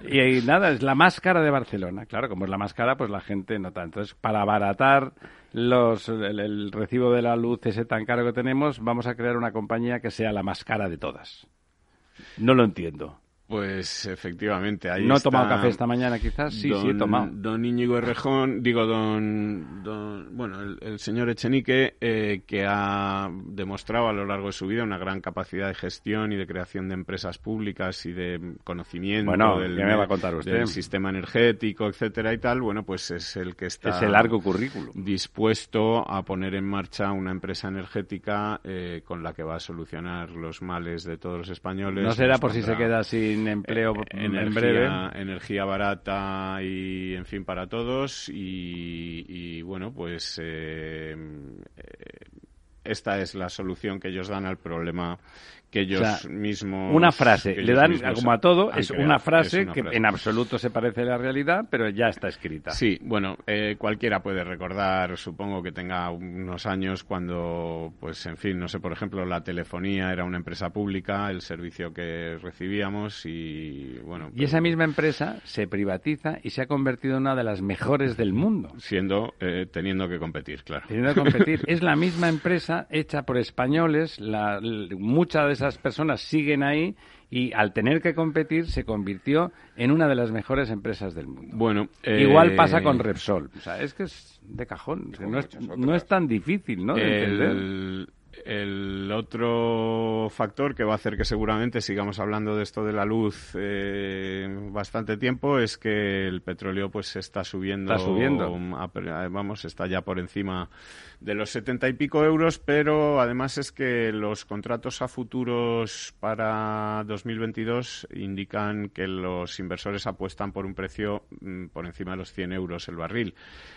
[SPEAKER 1] Y, y, nada, es la más cara de Barcelona. Claro, como es la más cara, pues la gente nota. Entonces, para abaratar los, el, el, recibo de la luz ese tan caro que tenemos, vamos a crear una compañía que sea la más cara de todas. No lo entiendo.
[SPEAKER 2] Pues efectivamente, ahí
[SPEAKER 1] ¿No he
[SPEAKER 2] está
[SPEAKER 1] tomado café esta mañana quizás? Sí,
[SPEAKER 2] don,
[SPEAKER 1] sí he tomado.
[SPEAKER 2] Don Íñigo Errejón, digo don, don bueno, el, el, señor Echenique, eh, que ha demostrado a lo largo de su vida una gran capacidad de gestión y de creación de empresas públicas y de conocimiento
[SPEAKER 1] bueno,
[SPEAKER 2] del,
[SPEAKER 1] ¿qué me va a contar usted?
[SPEAKER 2] del sistema energético, etcétera y tal, bueno, pues es el que está
[SPEAKER 1] Ese largo currículum.
[SPEAKER 2] dispuesto a poner en marcha una empresa energética eh, con la que va a solucionar los males de todos los españoles.
[SPEAKER 1] No será por si se queda sin sin empleo
[SPEAKER 2] eh, energía,
[SPEAKER 1] en breve.
[SPEAKER 2] Energía barata y, en fin, para todos. Y, y bueno, pues eh, esta es la solución que ellos dan al problema que ellos
[SPEAKER 1] o sea,
[SPEAKER 2] mismos.
[SPEAKER 1] Una frase, le dan como a todo, es una frase
[SPEAKER 2] es una
[SPEAKER 1] que
[SPEAKER 2] frase.
[SPEAKER 1] en absoluto se parece a la realidad, pero ya está escrita.
[SPEAKER 2] Sí, bueno, eh, cualquiera puede recordar, supongo que tenga unos años cuando, pues en fin, no sé, por ejemplo, la telefonía era una empresa pública, el servicio que recibíamos y bueno.
[SPEAKER 1] Y esa misma empresa se privatiza y se ha convertido en una de las mejores del mundo.
[SPEAKER 2] Siendo, eh, teniendo que competir, claro.
[SPEAKER 1] Teniendo que competir. es la misma empresa hecha por españoles, la, muchas de esas esas personas siguen ahí y al tener que competir se convirtió en una de las mejores empresas del mundo.
[SPEAKER 2] Bueno,
[SPEAKER 1] eh... igual pasa con Repsol. O sea, es que es de cajón. No, es, no, es, tan difícil, ¿no? De
[SPEAKER 2] el, el, otro factor que va a hacer que seguramente sigamos hablando de esto de la luz eh, bastante tiempo es que el petróleo pues está subiendo.
[SPEAKER 1] Está subiendo.
[SPEAKER 2] A, vamos, está ya por encima de los setenta y pico euros, pero además es que los contratos a futuros para 2022 indican que los inversores apuestan por un precio mm, por encima de los 100 euros el barril.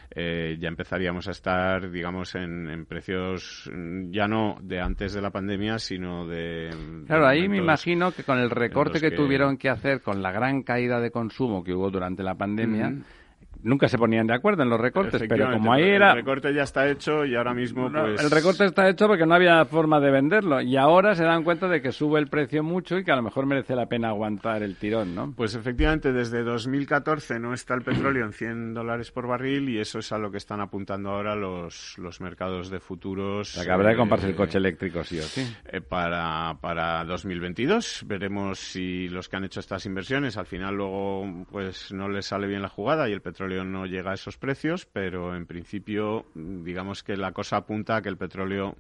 [SPEAKER 2] Eh, ya empezaríamos a estar, digamos, en, en, precios mm, ya no de antes de la pandemia, sino de.
[SPEAKER 1] Claro, de ahí me imagino que con el recorte que, que, tuvieron que hacer con la gran caída de consumo que hubo durante la pandemia. Mm -hmm nunca se ponían de acuerdo en los recortes, pero como ahí era...
[SPEAKER 2] El recorte ya está hecho y ahora mismo
[SPEAKER 1] no,
[SPEAKER 2] pues...
[SPEAKER 1] El recorte está hecho porque no había forma de venderlo y ahora se dan cuenta de que sube el precio mucho y que a lo mejor merece la pena aguantar el tirón, ¿no?
[SPEAKER 2] Pues efectivamente, desde 2014 no está el petróleo en 100 dólares por barril y eso es a lo que están apuntando ahora los, los mercados de futuros.
[SPEAKER 1] O sea, que habrá de comprarse eh, el coche eléctrico, sí o sí.
[SPEAKER 2] Eh, para, para 2022 veremos si los que han hecho estas inversiones al final luego pues no les sale bien la jugada y el petróleo no llega a esos precios, pero en principio digamos que la cosa apunta a que el petróleo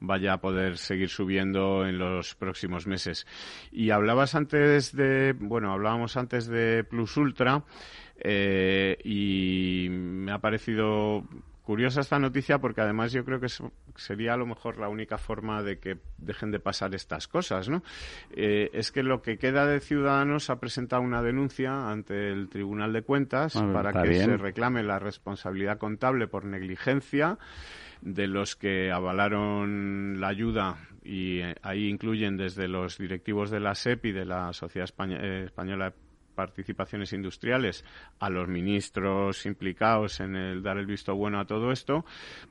[SPEAKER 2] vaya a poder seguir subiendo en los próximos meses. Y hablabas antes de, bueno, hablábamos antes de Plus Ultra eh, y me ha parecido curiosa esta noticia porque además yo creo que sería a lo mejor la única forma de que dejen de pasar estas cosas, ¿no? Eh, es que lo que queda de Ciudadanos ha presentado una denuncia ante el Tribunal de Cuentas para que se reclame la responsabilidad contable por negligencia de los que avalaron la ayuda y eh, ahí incluyen desde los directivos de la SEP y de la Sociedad eh, Española participaciones industriales a los ministros implicados en el dar el visto bueno a todo esto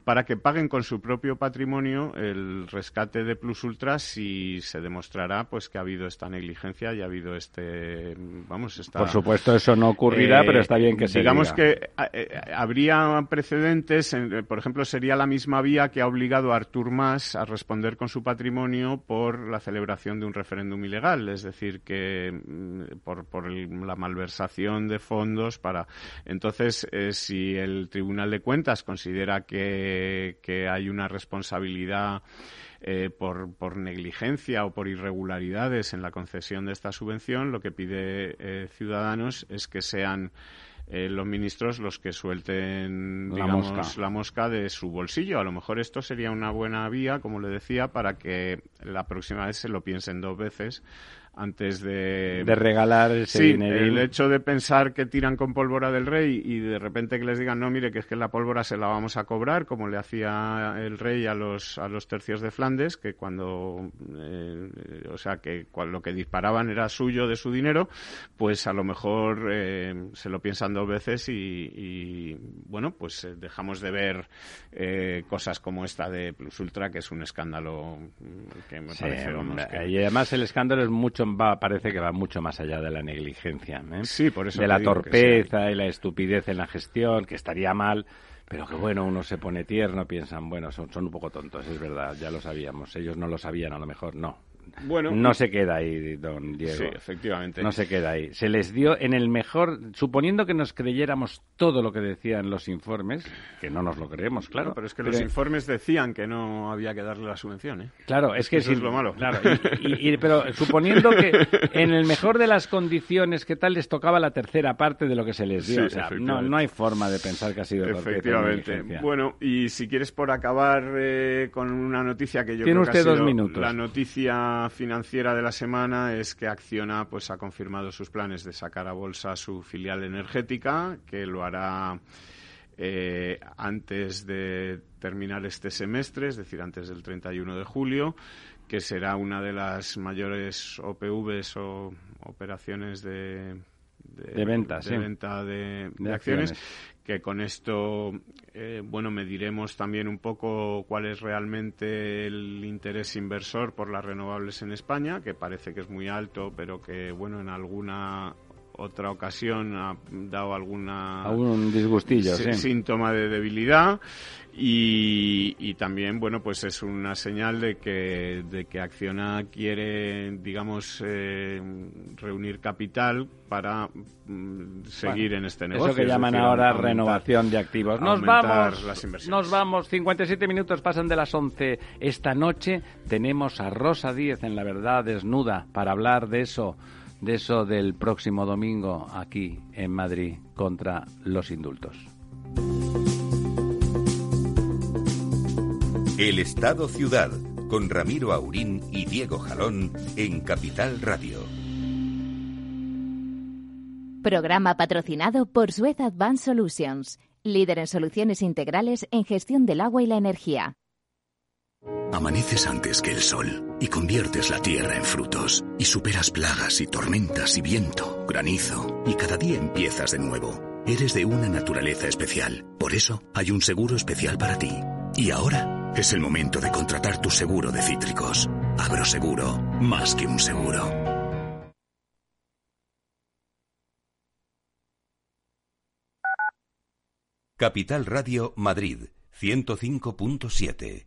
[SPEAKER 2] para que paguen con su propio patrimonio el rescate de Plus Ultra si se demostrará pues que ha habido esta negligencia y ha habido este vamos esta,
[SPEAKER 1] por supuesto eso no ocurrirá pero está bien que se
[SPEAKER 2] digamos que eh, eh, habría precedentes por ejemplo sería la misma vía que ha obligado a Artur Mas a responder con su patrimonio por la celebración de un referéndum ilegal es decir que mm, por, por el la malversación de fondos para. Entonces, eh, si el Tribunal de Cuentas considera que, hay una responsabilidad eh, por, por, negligencia o por irregularidades en la concesión de esta subvención, lo que pide eh, Ciudadanos es que sean los ministros los que suelten digamos, la mosca de su bolsillo. A lo mejor esto sería una buena vía, como le decía, para que la próxima vez se lo piensen dos veces antes de...
[SPEAKER 1] De regalar ese
[SPEAKER 2] sí, el hecho de pensar que tiran con pólvora del rey y de repente que les digan, no, mire, que es que la pólvora se la vamos a cobrar, como le hacía el rey a los, a los tercios de Flandes, que cuando... Eh, o sea, que lo que disparaban era suyo, de su dinero, pues a lo mejor eh, se lo piensan dos veces y, bueno, pues eh, dejamos de ver cosas como esta de Plus Ultra, que es un escándalo que me parece...
[SPEAKER 1] Y además el escándalo es mucho va, parece que va mucho más allá de la negligencia. ¿eh?
[SPEAKER 2] Sí, por eso.
[SPEAKER 1] De la torpeza y la estupidez en la gestión, que estaría mal, pero que bueno, uno se pone tierno, piensan, bueno, son, son un poco tontos, es verdad, ya lo sabíamos. Ellos no lo sabían, a lo mejor no. Bueno, no se queda ahí, don Diego.
[SPEAKER 2] Sí, efectivamente.
[SPEAKER 1] No se queda ahí. Se les dio en el mejor, suponiendo que nos creyéramos todo lo que decían los informes, que no nos lo creemos, claro.
[SPEAKER 2] pero es que los informes decían que no había que darle la subvención, ¿eh?
[SPEAKER 1] Claro, es, que,
[SPEAKER 2] eso es lo malo.
[SPEAKER 1] Claro, pero suponiendo que en el mejor de las condiciones, ¿qué tal les tocaba la tercera parte de lo que se les dio? o sea, no, no hay forma de pensar que ha sido
[SPEAKER 2] Efectivamente. Bueno, y si quieres por acabar eh, con una noticia que yo
[SPEAKER 1] Tiene
[SPEAKER 2] creo
[SPEAKER 1] usted
[SPEAKER 2] que ha
[SPEAKER 1] dos minutos.
[SPEAKER 2] la noticia financiera de la semana es que Acciona pues ha confirmado sus planes de sacar a bolsa su filial energética, que lo hará eh, antes de terminar este semestre, es decir, antes del 31 de julio, que será una de las mayores OPVs o operaciones de,
[SPEAKER 1] de, venta,
[SPEAKER 2] de, venta de, acciones, que con esto, eh, bueno, mediremos también un poco cuál es realmente el interés inversor por las renovables en España, que parece que es muy alto, pero que, bueno, en alguna otra ocasión ha dado alguna
[SPEAKER 1] algún disgustillo
[SPEAKER 2] síntoma de debilidad y, también bueno pues es una señal de que de que Acciona quiere digamos eh, reunir capital para mm, seguir en este negocio
[SPEAKER 1] eso que llaman ahora renovación de activos. Nos vamos nos vamos. 57 minutos pasan de las 11 esta noche. Tenemos a Rosa Díez en la verdad desnuda para hablar de eso de eso del próximo domingo aquí en Madrid contra los indultos.
[SPEAKER 4] El Estado Ciudad con Ramiro Aurín y Diego Jalón en Capital Radio.
[SPEAKER 5] Programa patrocinado por Suez Advanced Solutions, líder en soluciones integrales en gestión del agua y la energía.
[SPEAKER 6] Amaneces antes que el sol y conviertes la tierra en frutos y superas plagas y tormentas y viento, granizo y cada día empiezas de nuevo. Eres de una naturaleza especial, por eso hay un seguro especial para ti. Y ahora es el momento de contratar tu seguro de cítricos. Agroseguro, más que un seguro.
[SPEAKER 4] Capital Radio Madrid 105.7